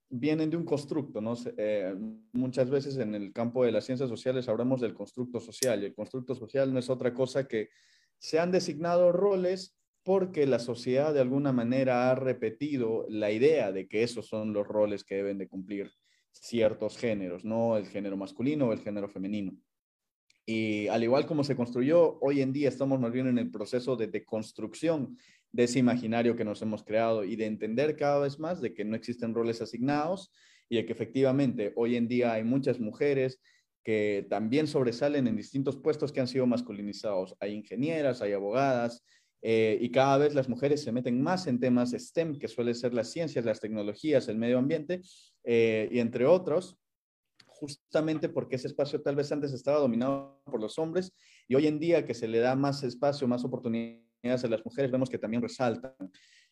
vienen de un constructo, ¿no? Eh, muchas veces en el campo de las ciencias sociales hablamos del constructo social y el constructo social no es otra cosa que se han designado roles porque la sociedad de alguna manera ha repetido la idea de que esos son los roles que deben de cumplir ciertos géneros, no el género masculino o el género femenino. Y al igual como se construyó, hoy en día estamos más bien en el proceso de deconstrucción de ese imaginario que nos hemos creado y de entender cada vez más de que no existen roles asignados y de que efectivamente hoy en día hay muchas mujeres que también sobresalen en distintos puestos que han sido masculinizados. Hay ingenieras, hay abogadas, eh, y cada vez las mujeres se meten más en temas STEM, que suelen ser las ciencias, las tecnologías, el medio ambiente, eh, y entre otros, justamente porque ese espacio tal vez antes estaba dominado por los hombres y hoy en día que se le da más espacio, más oportunidades a las mujeres, vemos que también resaltan.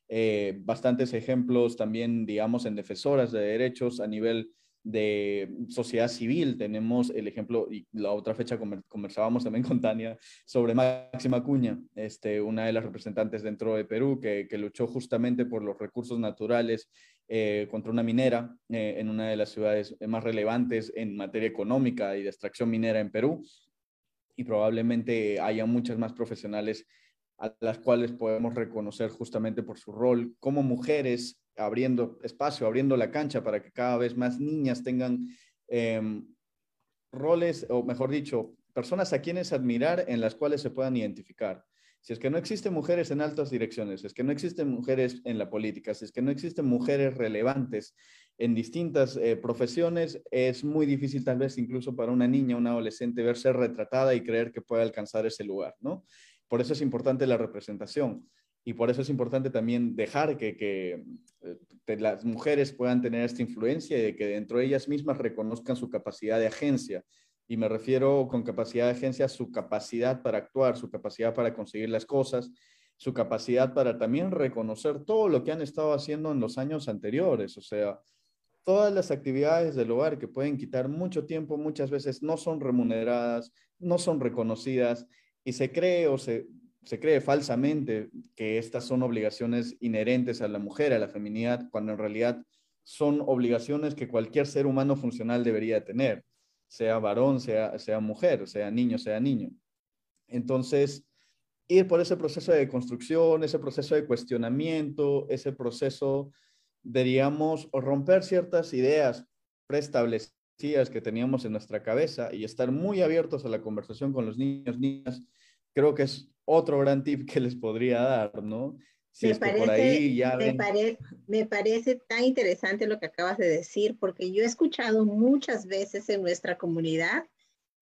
Eh, bastantes ejemplos también, digamos, en defensoras de derechos a nivel de sociedad civil. Tenemos el ejemplo, y la otra fecha conversábamos también con Tania sobre Máxima Cuña, este, una de las representantes dentro de Perú que, luchó justamente por los recursos naturales eh, contra una minera eh, en una de las ciudades más relevantes en materia económica y de extracción minera en Perú. Y probablemente haya muchas más profesionales a las cuales podemos reconocer justamente por su rol como mujeres abriendo espacio, abriendo la cancha para que cada vez más niñas tengan em, roles, o mejor dicho, personas a quienes admirar en las cuales se puedan identificar. Si es que no existen mujeres en altas direcciones, si es que no existen mujeres en la política, si es que no existen mujeres relevantes en distintas eh, profesiones, es muy difícil tal vez incluso para una niña, una adolescente, verse retratada y creer que puede alcanzar ese lugar, ¿no? Por eso es importante la representación y por eso es importante también dejar que, que, eh, las mujeres puedan tener esta influencia y que dentro de ellas mismas reconozcan su capacidad de agencia. Y me refiero con capacidad de agencia a su capacidad para actuar, su capacidad para conseguir las cosas, su capacidad para también reconocer todo lo que han estado haciendo en los años anteriores. O sea, todas las actividades del hogar que pueden quitar mucho tiempo muchas veces no son remuneradas, no son reconocidas y se cree o se se cree falsamente que estas son obligaciones inherentes a la mujer, a la feminidad, cuando en realidad son obligaciones que cualquier ser humano funcional debería tener, sea varón, sea, sea mujer, sea niño, sea niño. Entonces, ir por ese proceso de construcción, ese proceso de cuestionamiento, ese proceso de, digamos, romper ciertas ideas preestablecidas que teníamos en nuestra cabeza y estar muy abiertos a la conversación con los niños, niñas, creo que es otro gran tip que les podría dar, ¿no? Si me, parece, por ahí ya me, me, parece tan interesante lo que acabas de decir, porque yo he escuchado muchas veces en nuestra comunidad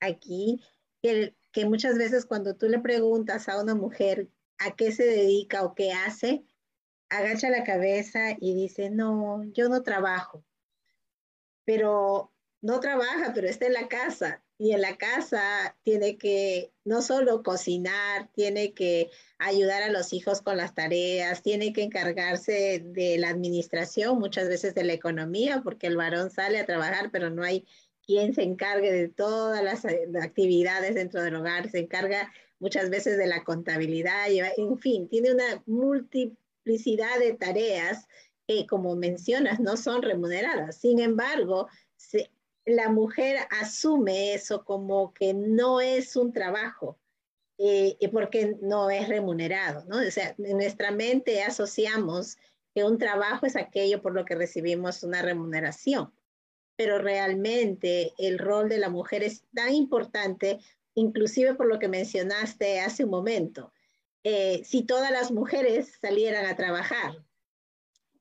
aquí que, que muchas veces cuando tú le preguntas a una mujer a qué se dedica o qué hace, agacha la cabeza y dice, no, yo no trabajo. Pero no trabaja, pero está en la casa y en la casa tiene que no solo cocinar, tiene que ayudar a los hijos con las tareas, tiene que encargarse de la administración, muchas veces de la economía, porque el varón sale a trabajar, pero no hay quien se encargue de todas las eh, actividades dentro del hogar, se encarga muchas veces de la contabilidad, en fin, tiene una multiplicidad de tareas que, como mencionas, no son remuneradas. Sin embargo, se, la mujer asume eso como que no es un trabajo eh, porque no es remunerado, ¿no? O sea, en nuestra mente asociamos que un trabajo es aquello por lo que recibimos una remuneración. pero realmente el rol de la mujer es tan importante, inclusive por lo que mencionaste hace un momento. Eh, si todas las mujeres salieran a trabajar,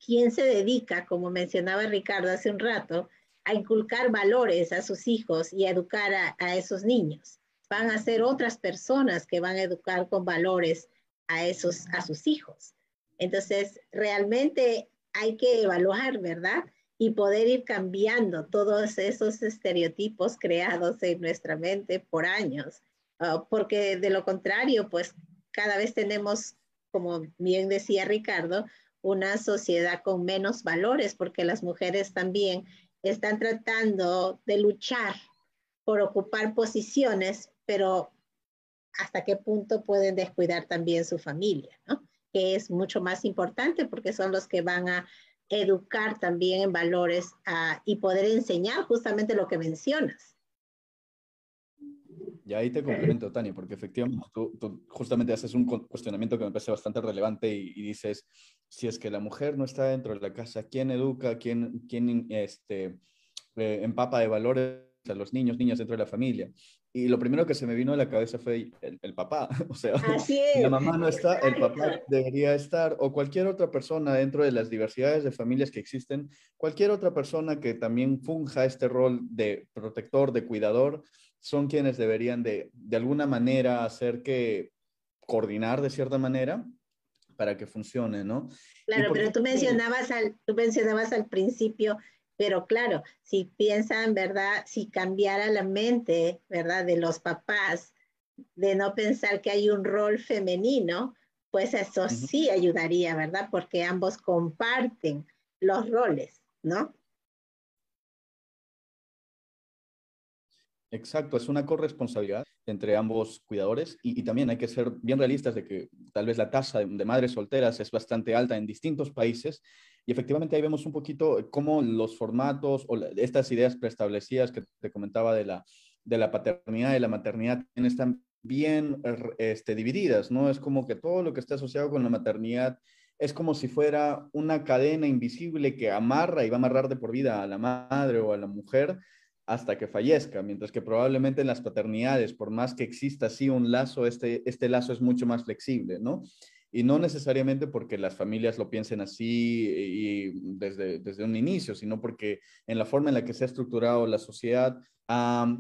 ¿quién se dedica, como mencionaba Ricardo hace un rato, a inculcar valores a sus hijos y educar a, esos niños? Van a ser otras personas que van a educar con valores a, esos, a sus hijos. Entonces, realmente hay que evaluar, ¿verdad? y poder ir cambiando todos esos estereotipos creados en nuestra mente por años, ah, porque de lo contrario, pues cada vez tenemos, como bien decía Ricardo, una sociedad con menos valores, porque las mujeres también están tratando de luchar por ocupar posiciones, pero hasta qué punto pueden descuidar también su familia, ¿no? que es mucho más importante porque son los que van a educar también en valores ah, y poder enseñar justamente lo que mencionas. Y ahí te complemento, Tania, porque efectivamente tú, justamente haces un cuestionamiento que me parece bastante relevante y, dices, si es que la mujer no está dentro de la casa, ¿quién educa? ¿Quién, quién este, eh, empapa de valores a los niños, niñas dentro de la familia? Y lo primero que se me vino a la cabeza fue el, papá. O sea, la mamá no está, el papá debería estar, o cualquier otra persona dentro de las diversidades de familias que existen, cualquier otra persona que también funja este rol de protector, de cuidador, son quienes deberían de, de alguna manera hacer que coordinar de cierta manera para que funcione, ¿no? Claro, pero tú mencionabas, al, tú mencionabas al principio pero claro, si piensan, ¿verdad? Si cambiara la mente, ¿verdad? De los papás, de no pensar que hay un rol femenino, pues eso sí ayudaría, ¿verdad? Porque ambos comparten los roles, ¿no? Exacto, es una corresponsabilidad entre ambos cuidadores y, también hay que ser bien realistas de que tal vez la tasa de madres solteras es bastante alta en distintos países y efectivamente ahí vemos un poquito cómo los formatos o estas ideas preestablecidas que te comentaba de la, de la paternidad y la maternidad están bien este, divididas, ¿no? Es como que todo lo que está asociado con la maternidad es como si fuera una cadena invisible que amarra y va a amarrar de por vida a la madre o a la mujer hasta que fallezca, mientras que probablemente en las paternidades, por más que exista así un lazo, este, este lazo es mucho más flexible, ¿no? y no necesariamente porque las familias lo piensen así y desde, desde un inicio, sino porque en la forma en la que se ha estructurado la sociedad ha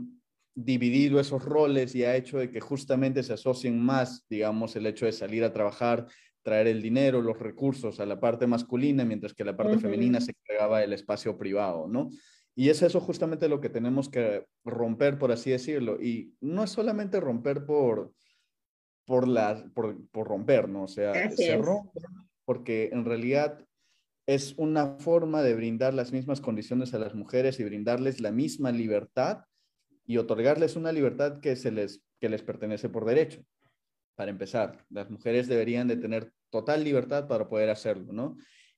dividido esos roles y ha hecho de que justamente se asocien más, digamos, el hecho de salir a trabajar, traer el dinero, los recursos a la parte masculina, mientras que la parte femenina se entregaba el espacio privado, ¿no? Y es eso justamente lo que tenemos que romper, por así decirlo. Y no es solamente romper por, por, por, por romper, ¿no? O sea, se rompe porque en realidad es una forma de brindar las mismas condiciones a las mujeres y brindarles la misma libertad y otorgarles una libertad que, se les, que les pertenece por derecho. Para empezar, las mujeres deberían de tener total libertad para poder hacerlo, ¿no?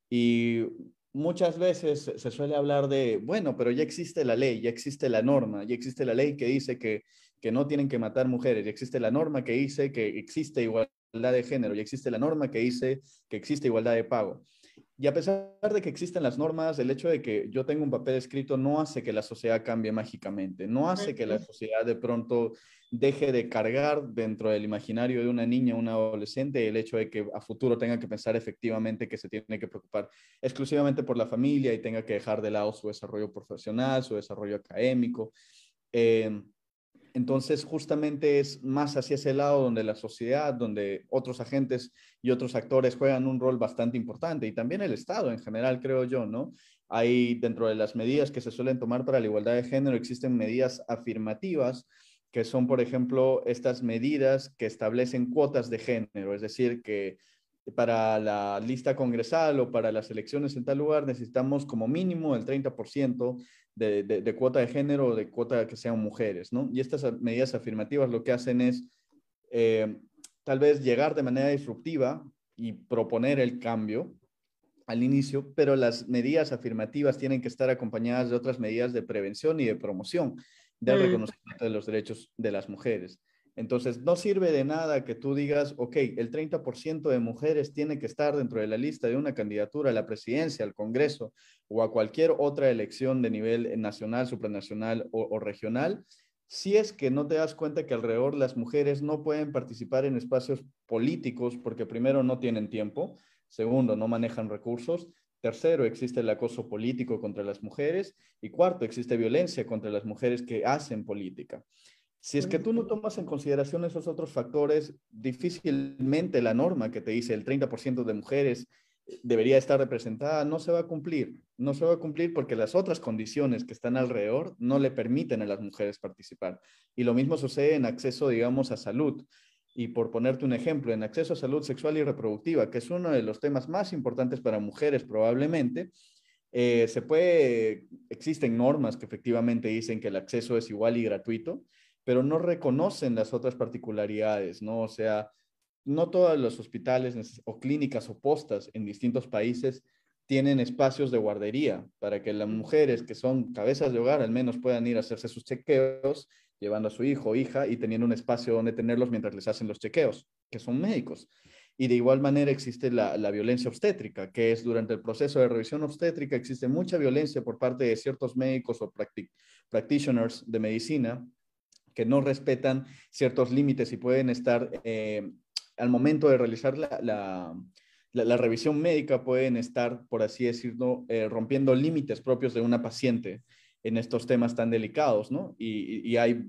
Y muchas veces se suele hablar de, bueno, pero ya existe la ley, ya existe la norma, ya existe la ley que dice que que no tienen que matar mujeres, y existe la norma que dice que existe igualdad de género, y existe la norma que dice que existe igualdad de pago. Y a pesar de que existen las normas, el hecho de que yo tenga un papel escrito no hace que la sociedad cambie mágicamente, no hace que la sociedad de pronto deje de cargar dentro del imaginario de una niña, una adolescente, el hecho de que a futuro tenga que pensar efectivamente que se tiene que preocupar exclusivamente por la familia y tenga que dejar de lado su desarrollo profesional, su desarrollo académico. Eh, entonces, justamente es más hacia ese lado donde la sociedad, donde otros agentes y otros actores juegan un rol bastante importante y también el Estado en general, creo yo, ¿no? Hay dentro de las medidas que se suelen tomar para la igualdad de género, existen medidas afirmativas que son, por ejemplo, estas medidas que establecen cuotas de género, es decir, que para la lista congresal o para las elecciones en tal lugar necesitamos como mínimo el 30% de, cuota de género o de cuota que sean mujeres, ¿no? Y estas medidas afirmativas lo que hacen es eh, tal vez llegar de manera disruptiva y proponer el cambio al inicio, pero las medidas afirmativas tienen que estar acompañadas de otras medidas de prevención y de promoción del mm. reconocimiento de los derechos de las mujeres. Entonces, no sirve de nada que tú digas, ok, el 30% de mujeres tiene que estar dentro de la lista de una candidatura a la presidencia, al Congreso o a cualquier otra elección de nivel nacional, supranacional o, o regional, si es que no te das cuenta que alrededor las mujeres no pueden participar en espacios políticos porque primero no tienen tiempo, segundo, no manejan recursos, tercero, existe el acoso político contra las mujeres y cuarto, existe violencia contra las mujeres que hacen política. Si es que tú no tomas en consideración esos otros factores, difícilmente la norma que te dice el 30% de mujeres debería estar representada no se va a cumplir. No se va a cumplir porque las otras condiciones que están alrededor no le permiten a las mujeres participar. Y lo mismo sucede en acceso, digamos, a salud. Y por ponerte un ejemplo, en acceso a salud sexual y reproductiva, que es uno de los temas más importantes para mujeres probablemente, eh, se puede, existen normas que efectivamente dicen que el acceso es igual y gratuito, pero no reconocen las otras particularidades, ¿no? O sea, no todos los hospitales o clínicas o postas en distintos países tienen espacios de guardería para que las mujeres que son cabezas de hogar al menos puedan ir a hacerse sus chequeos, llevando a su hijo o hija y teniendo un espacio donde tenerlos mientras les hacen los chequeos, que son médicos. Y de igual manera existe la, violencia obstétrica, que es durante el proceso de revisión obstétrica existe mucha violencia por parte de ciertos médicos o practitioners de medicina que no respetan ciertos límites y pueden estar, eh, al momento de realizar la, revisión médica, pueden estar, por así decirlo, eh, rompiendo límites propios de una paciente en estos temas tan delicados, ¿no? Y, hay,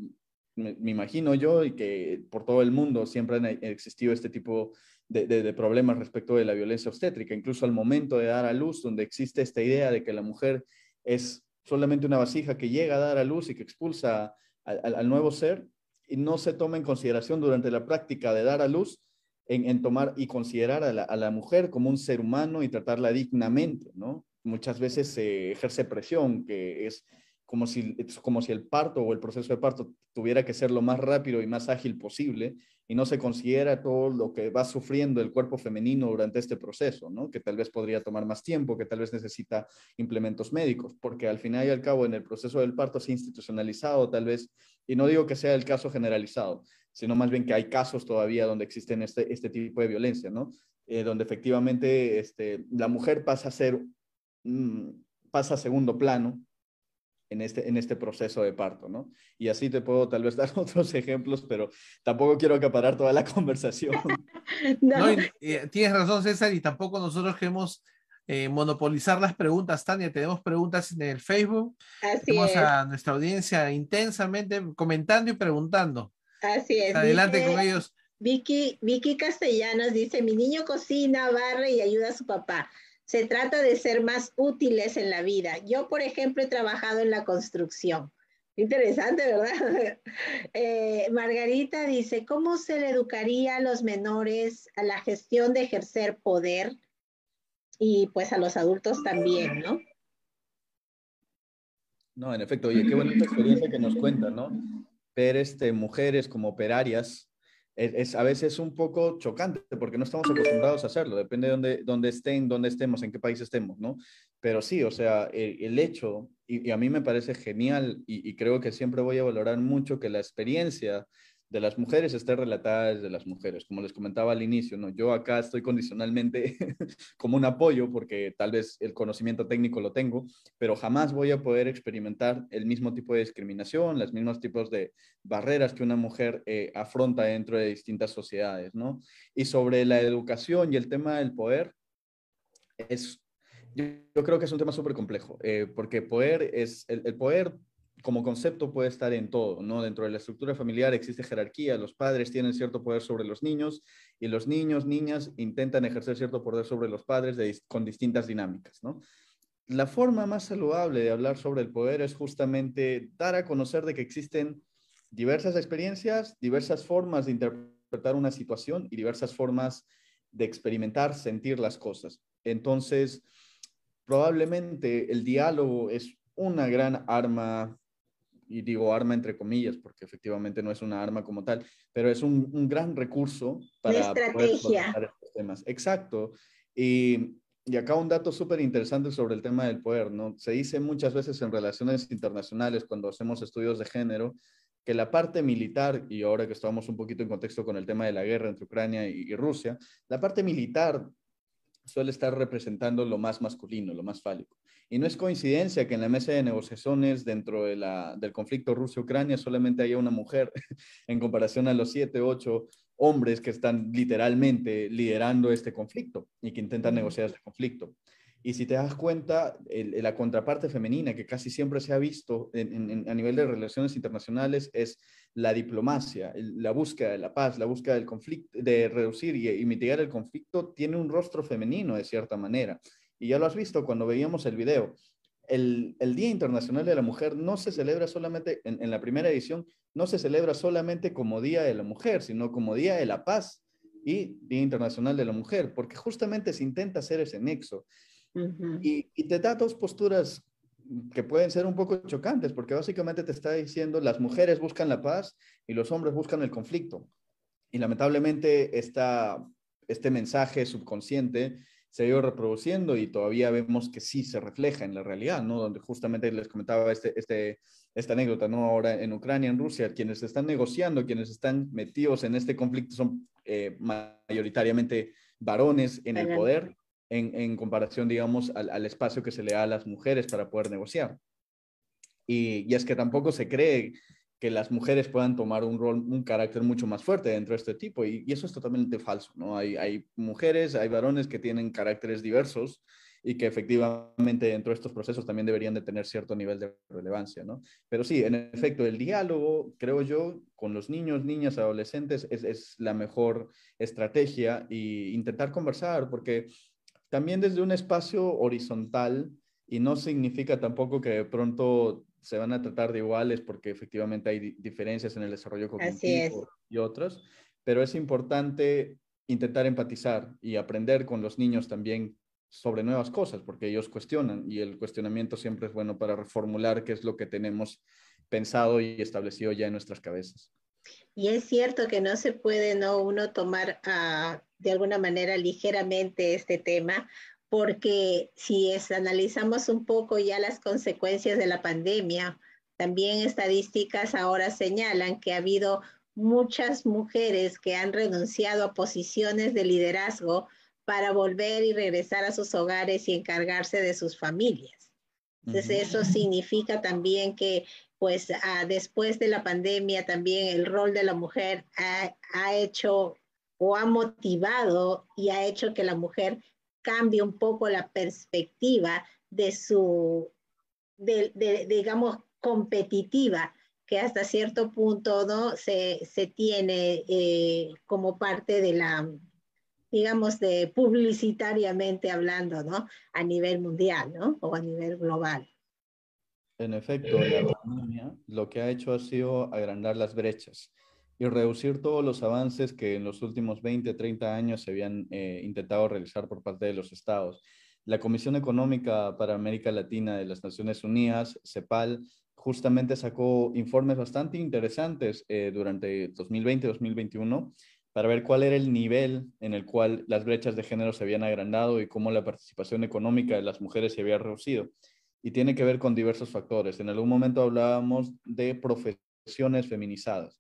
me, imagino yo, y que por todo el mundo siempre han existido este tipo de, de, problemas respecto de la violencia obstétrica, incluso al momento de dar a luz, donde existe esta idea de que la mujer es solamente una vasija que llega a dar a luz y que expulsa al, nuevo ser y no se toma en consideración durante la práctica de dar a luz en, tomar y considerar a la, a la, mujer como un ser humano y tratarla dignamente, ¿no? Muchas veces se ejerce presión, que es como si, como si el parto o el proceso de parto tuviera que ser lo más rápido y más ágil posible y no se considera todo lo que va sufriendo el cuerpo femenino durante este proceso, ¿no? que tal vez podría tomar más tiempo, que tal vez necesita implementos médicos, porque al final y al cabo en el proceso del parto se ha institucionalizado tal vez, y no digo que sea el caso generalizado, sino más bien que hay casos todavía donde existen este, este tipo de violencia, ¿no? Eh, donde efectivamente este, la mujer pasa a ser, pasa a segundo plano en este, en este proceso de parto, ¿no? Y así te puedo tal vez dar otros ejemplos, pero tampoco quiero acaparar toda la conversación. no. Eh, tienes razón, César, y tampoco nosotros queremos eh, monopolizar las preguntas, Tania. Tenemos preguntas en el Facebook. Así Tenemos a nuestra audiencia intensamente comentando y preguntando. Así es. Adelante con ellos. Vicky, Vicky Castellanos dice, mi niño cocina, barre y ayuda a su papá. Se trata de ser más útiles en la vida. Yo, por ejemplo, he trabajado en la construcción. Interesante, ¿verdad? Eh, Margarita dice, ¿cómo se le educaría a los menores a la gestión de ejercer poder? Y pues a los adultos también, ¿no? No, en efecto, oye, qué buena experiencia que nos cuenta, ¿no? Ver este, mujeres como operarias es, a veces un poco chocante porque no estamos acostumbrados a hacerlo, depende de dónde, estén, dónde estemos, en qué país estemos, ¿no? Pero sí, o sea, el, hecho, y, a mí me parece genial y, creo que siempre voy a valorar mucho que la experiencia de las mujeres está relatada desde las mujeres. Como les comentaba al inicio, ¿no? yo acá estoy condicionalmente como un apoyo porque tal vez el conocimiento técnico lo tengo, pero jamás voy a poder experimentar el mismo tipo de discriminación, los mismos tipos de barreras que una mujer eh, afronta dentro de distintas sociedades. ¿no? Y sobre la educación y el tema del poder, es, yo, creo que es un tema súper complejo, eh, porque poder es, el poder como concepto puede estar en todo, ¿no? Dentro de la estructura familiar existe jerarquía, los padres tienen cierto poder sobre los niños y los niños, niñas intentan ejercer cierto poder sobre los padres con distintas dinámicas, ¿no? La forma más saludable de hablar sobre el poder es justamente dar a conocer de que existen diversas experiencias, diversas formas de interpretar una situación y diversas formas de experimentar, sentir las cosas. Entonces, probablemente el diálogo es una gran arma y digo arma entre comillas, porque efectivamente no es una arma como tal, pero es un, un gran recurso para estrategia. poder estos temas. Exacto. Y, y acá un dato súper interesante sobre el tema del poder, ¿no? Se dice muchas veces en relaciones internacionales, cuando hacemos estudios de género, que la parte militar, y ahora que estamos un poquito en contexto con el tema de la guerra entre Ucrania y, Rusia, la parte militar suele estar representando lo más masculino, lo más fálico. Y no es coincidencia que en la mesa de negociaciones dentro de la, del conflicto Rusia-Ucrania solamente haya una mujer en comparación a los siete, ocho hombres que están literalmente liderando este conflicto y que intentan negociar este conflicto. Y si te das cuenta, la contraparte femenina que casi siempre se ha visto a nivel de relaciones internacionales es la diplomacia, la búsqueda de la paz, la búsqueda del conflicto, de reducir y, mitigar el conflicto, tiene un rostro femenino de cierta manera. Y ya lo has visto cuando veíamos el video. El, Día Internacional de la Mujer no se celebra solamente, en, en la primera edición, no se celebra solamente como Día de la Mujer, sino como Día de la Paz y Día Internacional de la Mujer, porque justamente se intenta hacer ese nexo y, te da dos posturas que pueden ser un poco chocantes, porque básicamente te está diciendo las mujeres buscan la paz y los hombres buscan el conflicto. Y lamentablemente esta, este mensaje subconsciente se ha ido reproduciendo y todavía vemos que sí se refleja en la realidad, ¿no? Donde justamente les comentaba este, este, esta anécdota, ¿no? Ahora en Ucrania, en Rusia, quienes están negociando, quienes están metidos en este conflicto son eh, mayoritariamente varones en el poder en, comparación, digamos, al, espacio que se le da a las mujeres para poder negociar. Y, es que tampoco se cree que las mujeres puedan tomar un rol, un carácter mucho más fuerte dentro de este tipo, y, eso es totalmente falso, ¿no? Hay, hay mujeres, hay varones que tienen caracteres diversos y que efectivamente dentro de estos procesos también deberían de tener cierto nivel de relevancia, ¿no? Pero sí, en efecto, el diálogo, creo yo, con los niños, niñas, adolescentes es, es la mejor estrategia y intentar conversar, porque también desde un espacio horizontal y no significa tampoco que de pronto se van a tratar de iguales porque efectivamente hay diferencias en el desarrollo cognitivo y otros, pero es importante intentar empatizar y aprender con los niños también sobre nuevas cosas, porque ellos cuestionan y el cuestionamiento siempre es bueno para reformular qué es lo que tenemos pensado y establecido ya en nuestras cabezas. Y es cierto que no se puede no uno tomar ah, de alguna manera ligeramente este tema, porque si es, analizamos un poco ya las consecuencias de la pandemia, también estadísticas ahora señalan que ha habido muchas mujeres que han renunciado a posiciones de liderazgo para volver y regresar a sus hogares y encargarse de sus familias. Entonces, eso significa también que pues ah, después de la pandemia también el rol de la mujer ha, hecho o ha motivado y ha hecho que la mujer cambie un poco la perspectiva de su, digamos, competitiva, que hasta cierto punto ¿no? se, tiene eh, como parte de la, digamos, de publicitariamente hablando, ¿no? A nivel mundial, ¿no? O a nivel global. En efecto, la pandemia lo que ha hecho ha sido agrandar las brechas y reducir todos los avances que en los últimos 20, 30 años se habían eh, intentado realizar por parte de los estados. La Comisión Económica para América Latina de las Naciones Unidas, CEPAL, justamente sacó informes bastante interesantes eh, durante 2020-2021 para ver cuál era el nivel en el cual las brechas de género se habían agrandado y cómo la participación económica de las mujeres se había reducido y tiene que ver con diversos factores. En algún momento hablábamos de profesiones feminizadas.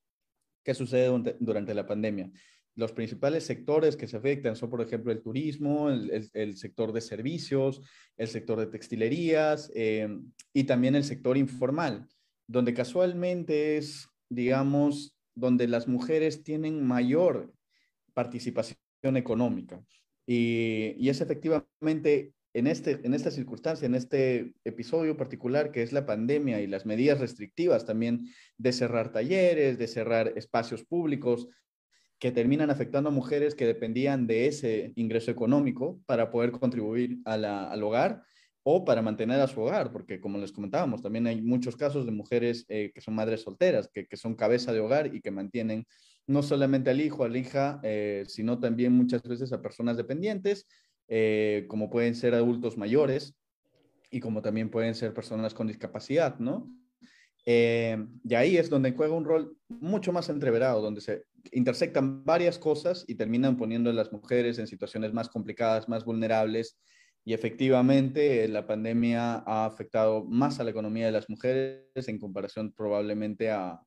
¿Qué sucede durante la pandemia? Los principales sectores que se afectan son, por ejemplo, el turismo, el, sector de servicios, el sector de textilerías eh, y también el sector informal, donde casualmente es, digamos, donde las mujeres tienen mayor participación económica. Y, y es efectivamente en, este, en esta circunstancia, en este episodio particular que es la pandemia y las medidas restrictivas también de cerrar talleres, de cerrar espacios públicos, que terminan afectando a mujeres que dependían de ese ingreso económico para poder contribuir al hogar o para mantener a su hogar, porque como les comentábamos, también hay muchos casos de mujeres eh, que son madres solteras, que, que, son cabeza de hogar y que mantienen no solamente al hijo, a la hija, eh, sino también muchas veces a personas dependientes eh, como pueden ser adultos mayores y como también pueden ser personas con discapacidad, ¿no? Eh, y ahí es donde juega un rol mucho más entreverado, donde se intersectan varias cosas y terminan poniendo a las mujeres en situaciones más complicadas, más vulnerables. Y efectivamente la pandemia ha afectado más a la economía de las mujeres en comparación probablemente a,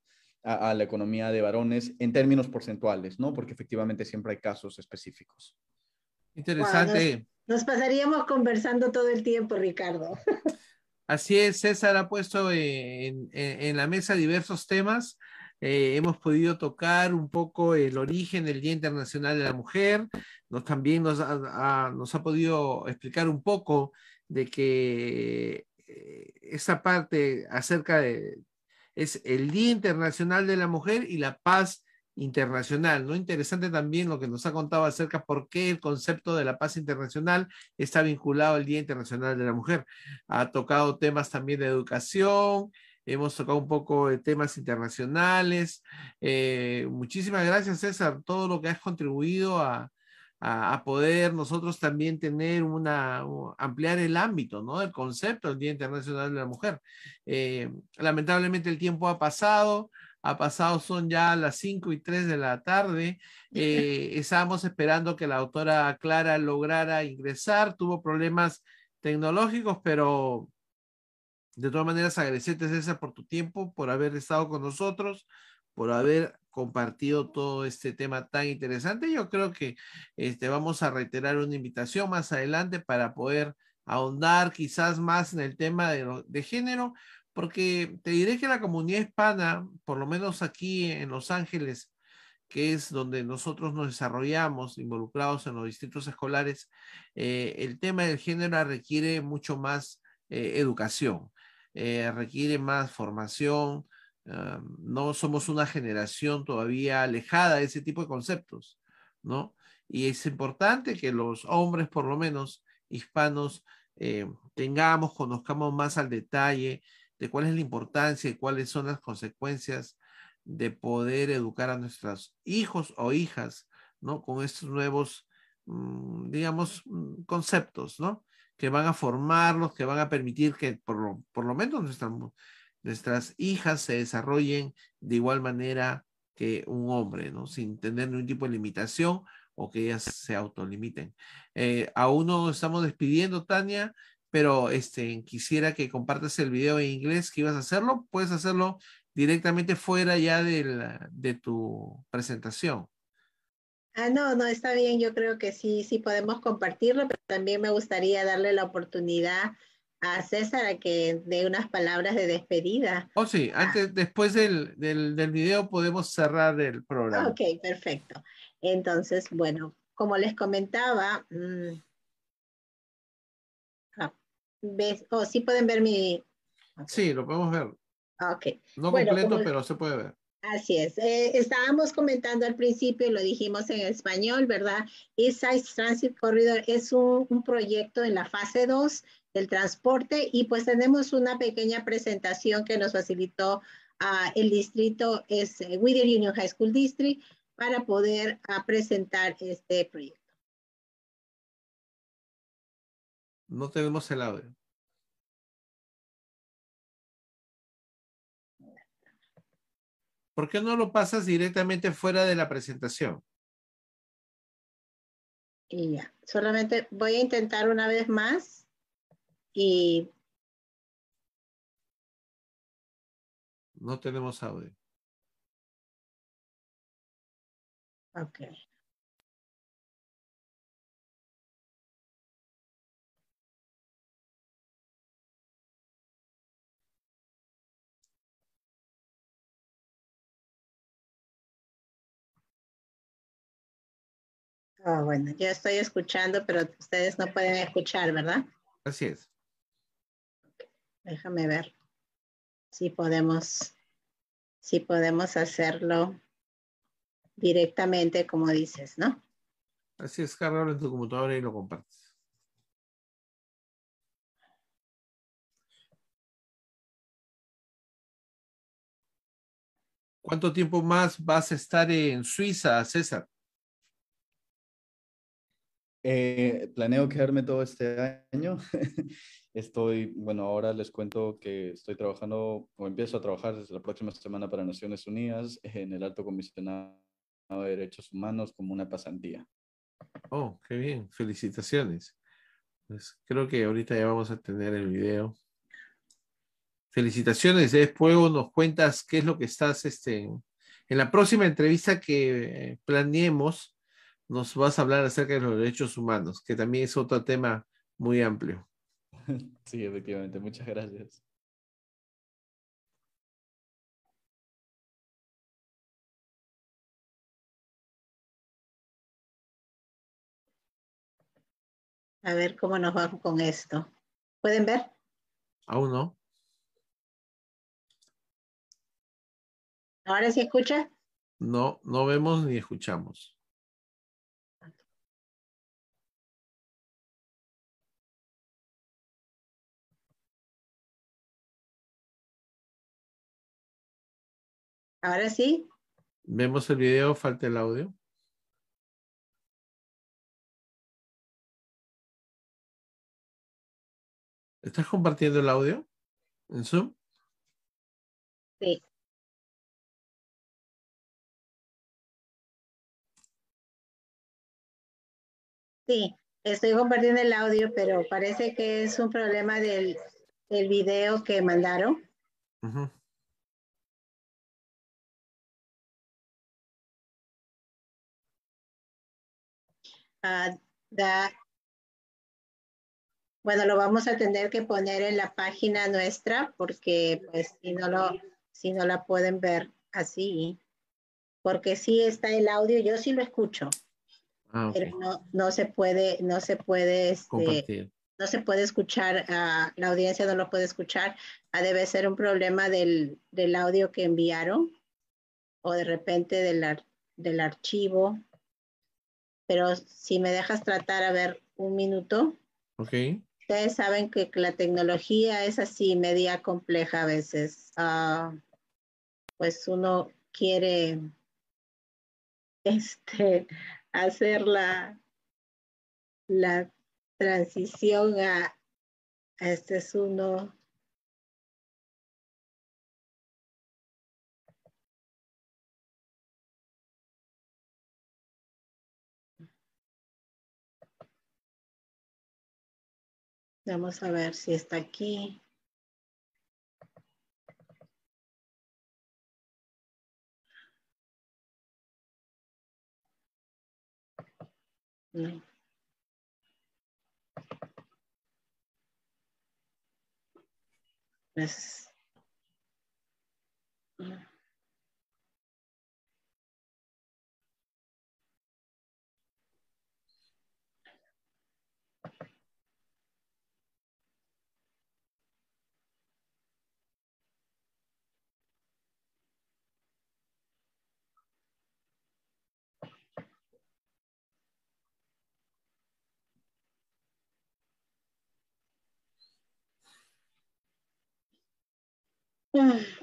a, la economía de varones en términos porcentuales, ¿no? Porque efectivamente siempre hay casos específicos. Interesante. nos, pasaríamos conversando todo el tiempo, Ricardo. Así es, César ha puesto en, la mesa diversos temas. Eh, hemos podido tocar un poco el origen del Día Internacional de la Mujer. Nos, también nos nos ha podido explicar un poco de que eh, esa parte acerca de, es el Día Internacional de la Mujer y la paz internacional, ¿no? Interesante también lo que nos ha contado acerca por qué el concepto de la paz internacional está vinculado al Día Internacional de la Mujer. Ha tocado temas también de educación, hemos tocado un poco de temas internacionales. Eh, muchísimas gracias, César, todo lo que has contribuido a, poder nosotros también tener una, ampliar el ámbito, ¿no? El concepto del Día Internacional de la Mujer. Eh, lamentablemente el tiempo ha pasado, ha pasado, son ya las 5 y 3 de la tarde. Eh, estábamos esperando que la autora Clara lograra ingresar, tuvo problemas tecnológicos, pero de todas maneras agradecerte César por tu tiempo, por haber estado con nosotros, por haber compartido todo este tema tan interesante. Yo creo que este, vamos a reiterar una invitación más adelante para poder ahondar quizás más en el tema de, de género, porque te diré que la comunidad hispana, por lo menos aquí en Los Ángeles, que es donde nosotros nos desarrollamos, involucrados en los distritos escolares, eh, el tema del género requiere mucho más eh, educación, eh, requiere más formación, Ah, no somos una generación todavía alejada de ese tipo de conceptos, ¿no? Y es importante que los hombres, por lo menos hispanos, tengamos, conozcamos más al detalle de cuál es la importancia y cuáles son las consecuencias de poder educar a nuestros hijos o hijas, ¿no? Con estos nuevos, mm, digamos, mm, conceptos, ¿no? Que van a formarlos, que van a permitir que por lo, por lo menos nuestra, nuestras hijas se desarrollen de igual manera que un hombre, ¿no? Sin tener ningún tipo de limitación o que ellas se autolimiten. Eh, aún no estamos despidiendo, Tania, pero este, quisiera que compartas el video en inglés que ibas a hacerlo. Puedes hacerlo directamente fuera ya de tu presentación. Ah, no, no, está bien. Yo creo que sí, sí podemos compartirlo, pero también me gustaría darle la oportunidad a César a que dé unas palabras de despedida. Oh, sí, ah. antes, después del, del, del, video podemos cerrar el programa. Ok, perfecto. Entonces, bueno, como les comentaba, mmm, ¿ves? Oh, sí pueden ver mi... Sí, lo podemos ver. Ok. No completo, pero se puede ver. Así es. Eh, estábamos comentando al principio, lo dijimos en español, ¿verdad? East Side Transit Corridor es un, un proyecto en la fase 2 del transporte y pues tenemos una pequeña presentación que nos facilitó uh, el distrito, es uh, Union High School District, para poder uh, presentar este proyecto. No tenemos el audio. ¿Por qué no lo pasas directamente fuera de la presentación? Y ya, solamente voy a intentar una vez más. Y no tenemos audio. Ok. Ah, bueno, yo estoy escuchando, pero ustedes no pueden escuchar, ¿verdad? Así es. Déjame ver si podemos, si podemos hacerlo directamente como dices, ¿no? Así es, cargarlo en tu computadora y lo compartes. ¿Cuánto tiempo más vas a estar en Suiza, César? Eh, planeo quedarme todo este año. Estoy, bueno, ahora les cuento que estoy trabajando o empiezo a trabajar desde la próxima semana para Naciones Unidas en el Alto Comisionado de Derechos Humanos como una pasantía. Oh, qué bien, felicitaciones. Pues creo que ahorita ya vamos a tener el video. felicitaciones. Después nos cuentas qué es lo que estás este, en la próxima entrevista que planeemos. Nos vas a hablar acerca de los derechos humanos, que también es otro tema muy amplio. Sí, efectivamente. Muchas gracias. A ver cómo nos vamos con esto. ¿Pueden ver? Aún no. ¿Ahora sí escucha? No, no vemos ni escuchamos. ¿Ahora sí? Vemos el video, falta el audio. ¿Estás compartiendo el audio en Zoom? Sí. Sí, estoy compartiendo el audio, pero parece que es un problema del, del video que mandaron. Ah, da- bueno, lo vamos a tener que poner en la página nuestra porque pues si no lo, si no la pueden ver así, porque sí está el audio, yo sí lo escucho, Ah, ok. pero no, no se puede, no se puede, este, no se puede escuchar, ah, la audiencia no lo puede escuchar, ah, debe ser un problema del, del audio que enviaron o de repente del, ar- del archivo. Pero si me dejas tratar a ver un minuto, Ok. ustedes saben que la tecnología es así, media compleja a veces. Ah, pues uno quiere este, hacer la, la transición a, a este es uno. Vamos a ver si está aquí Mm,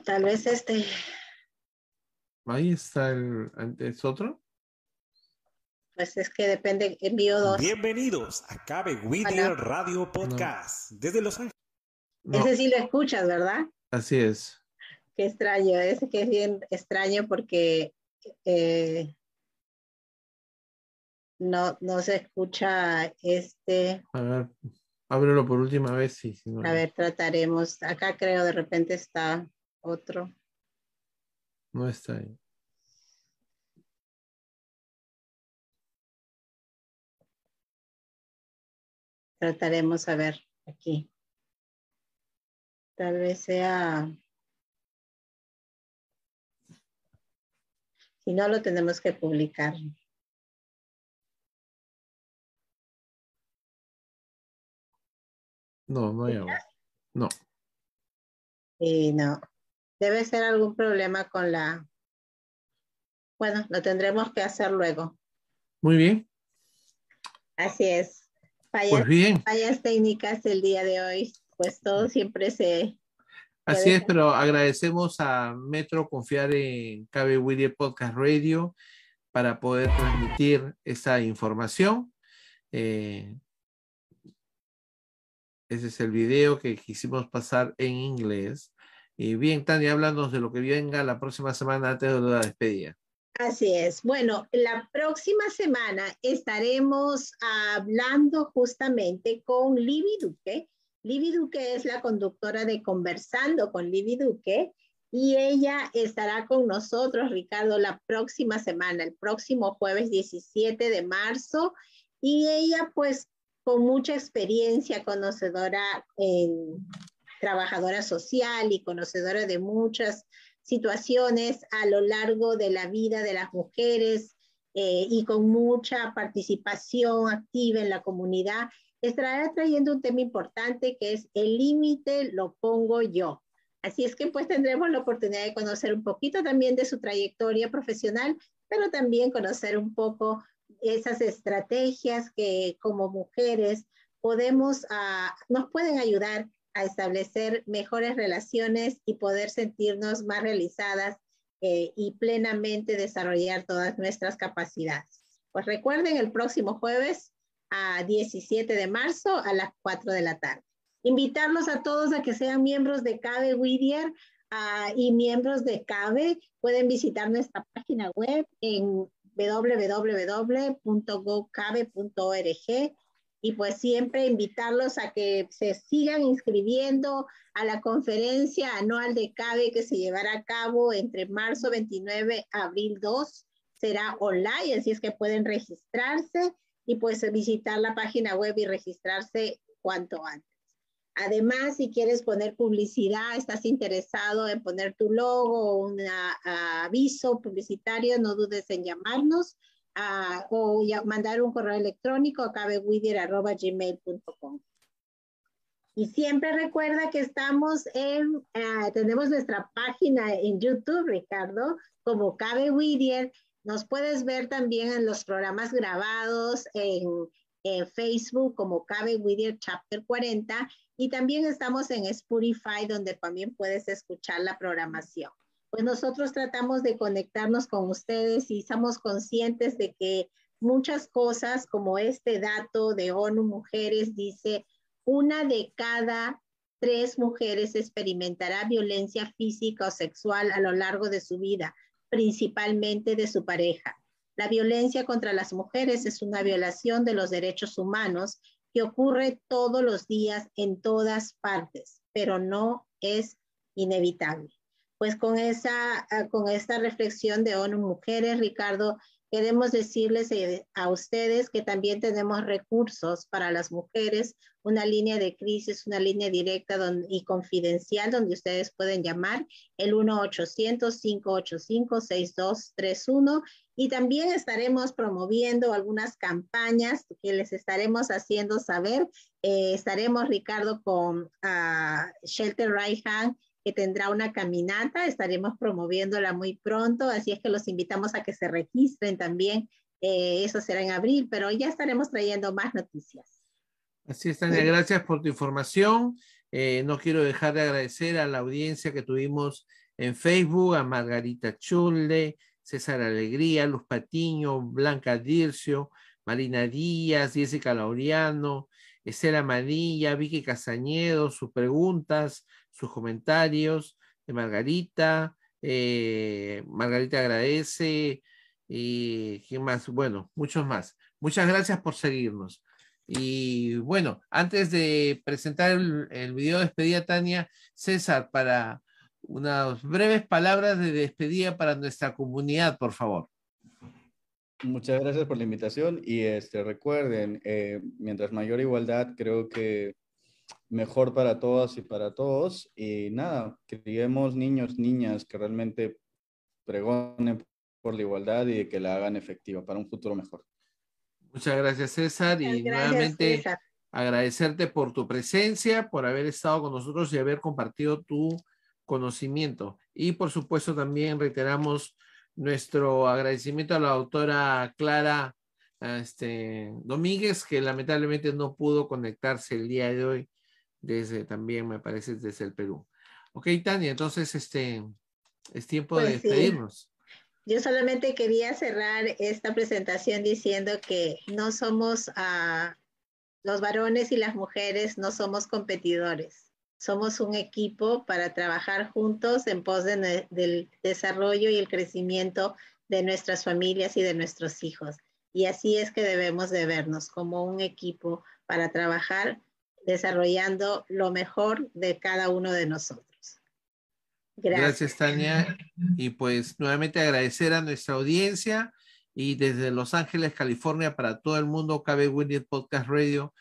Tal vez este, Ahí está el antes otro. pues es que depende, envío dos. Bienvenidos a Cabe Whittier Radio Podcast desde Los Ángeles. No, Ese sí lo escuchas, ¿verdad? así es. Qué extraño, ese que es bien extraño porque eh, no, no se escucha este. A ver, ábrelo por última vez si no. A ver, trataremos. Acá creo de repente está otro. No está ahí. Trataremos a ver aquí. Tal vez sea. Si no, lo tenemos que publicar. No, no hay audio. No. Y no. Debe ser algún problema con la. Bueno, lo tendremos que hacer luego. Muy bien. Así es. Fallas, Pues bien. fallas técnicas el día de hoy. Pues todo siempre se. Así es, pero agradecemos a Metro confiar en KB William Podcast Radio para poder transmitir esa información. Eh, ese es el video que quisimos pasar en inglés. Y bien, Tania, háblanos de lo que venga la próxima semana antes de la despedida. Así es. Bueno, la próxima semana estaremos hablando justamente con Libby Duque. Libby Duque es la conductora de Conversando con Libby Duque y ella estará con nosotros, Ricardo, la próxima semana, el próximo jueves 17 de marzo. Y ella, pues, con mucha experiencia, conocedora en trabajadora social y conocedora de muchas situaciones a lo largo de la vida de las mujeres eh, y con mucha participación activa en la comunidad, estará trayendo un tema importante que es el límite lo pongo yo. Así es que pues tendremos la oportunidad de conocer un poquito también de su trayectoria profesional, pero también conocer un poco esas estrategias que como mujeres podemos, uh, nos pueden ayudar a establecer mejores relaciones y poder sentirnos más realizadas eh, y plenamente desarrollar todas nuestras capacidades. Pues recuerden el próximo jueves a 17 de marzo a las 4 de la tarde. Invitarlos a todos a que sean miembros de CABE Whittier uh, y miembros de CABE. Pueden visitar nuestra página web en www.gocabe.org y pues siempre invitarlos a que se sigan inscribiendo a la conferencia anual de CABE que se llevará a cabo entre marzo 29 a abril 2. Será online, así es que pueden registrarse y pues visitar la página web y registrarse cuanto antes. Además, si quieres poner publicidad, estás interesado en poner tu logo o un aviso publicitario, no dudes en llamarnos o mandar un correo electrónico a cabewidier.gmail.com. Y siempre recuerda que estamos en, eh, tenemos nuestra página en YouTube, Ricardo, como Cabe. Nos puedes ver también en los programas grabados en, en Facebook como Cabe Whittier Chapter 40 y también estamos en Spotify donde también puedes escuchar la programación pues nosotros tratamos de conectarnos con ustedes y somos conscientes de que muchas cosas como este dato de ONU Mujeres dice, una de cada tres mujeres experimentará violencia física o sexual a lo largo de su vida, principalmente de su pareja. La violencia contra las mujeres es una violación de los derechos humanos que ocurre todos los días en todas partes, pero no es inevitable. Pues con, esa, ah, con esta reflexión de ONU Mujeres, Ricardo, queremos decirles eh, a ustedes que también tenemos recursos para las mujeres, una línea de crisis, una línea directa y confidencial donde ustedes pueden llamar el 1-800-585-6231 y también estaremos promoviendo algunas campañas que les estaremos haciendo saber. Eh, estaremos, Ricardo, con uh, Shelter Right Hand que tendrá una caminata, estaremos promoviéndola muy pronto, así es que los invitamos a que se registren también, eh, eso será en abril, pero ya estaremos trayendo más noticias. Así es, Tania, gracias por tu información. Eh, no quiero dejar de agradecer a la audiencia que tuvimos en Facebook, a Margarita Chulde, César Alegría, Luz Patiño, Blanca Dircio, Marina Díaz, Jessica Laureano, Estela Manilla, Vicky Casañedo, sus preguntas, sus comentarios de Margarita. Eh, Margarita agradece. Y quién más, bueno, muchos más. Muchas gracias por seguirnos. Y bueno, antes de presentar el, video de despedida, Tania, César, para unas breves palabras de despedida para nuestra comunidad, por favor. Muchas gracias por la invitación y este, recuerden, eh, mientras mayor igualdad, creo que mejor para todas y para todos. Y nada, criemos niños, niñas que realmente pregonen por la igualdad y que la hagan efectiva para un futuro mejor. Muchas gracias, César. y nuevamente agradecerte por tu presencia, por haber estado con nosotros y haber compartido tu conocimiento. Y por supuesto también reiteramos nuestro agradecimiento a la autora Clara este, Domínguez, que lamentablemente no pudo conectarse el día de hoy, desde también, me parece, desde el Perú. Ok, Tania, entonces este, es tiempo de pues despedirnos. Yo solamente quería cerrar esta presentación diciendo que no somos uh, los varones y las mujeres, no somos competidores somos un equipo para trabajar juntos en pos del desarrollo y el crecimiento de nuestras familias y de nuestros hijos. Y así es que debemos de vernos como un equipo para trabajar desarrollando lo mejor de cada uno de nosotros. Gracias. Tania. Y pues nuevamente agradecer a nuestra audiencia y desde Los Ángeles, California, para todo el mundo, KB Winnie Podcast Radio.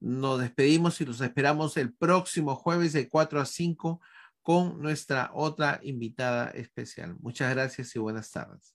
Nos despedimos y los esperamos el próximo jueves de 4 a 5 con nuestra otra invitada especial. Muchas gracias y buenas tardes.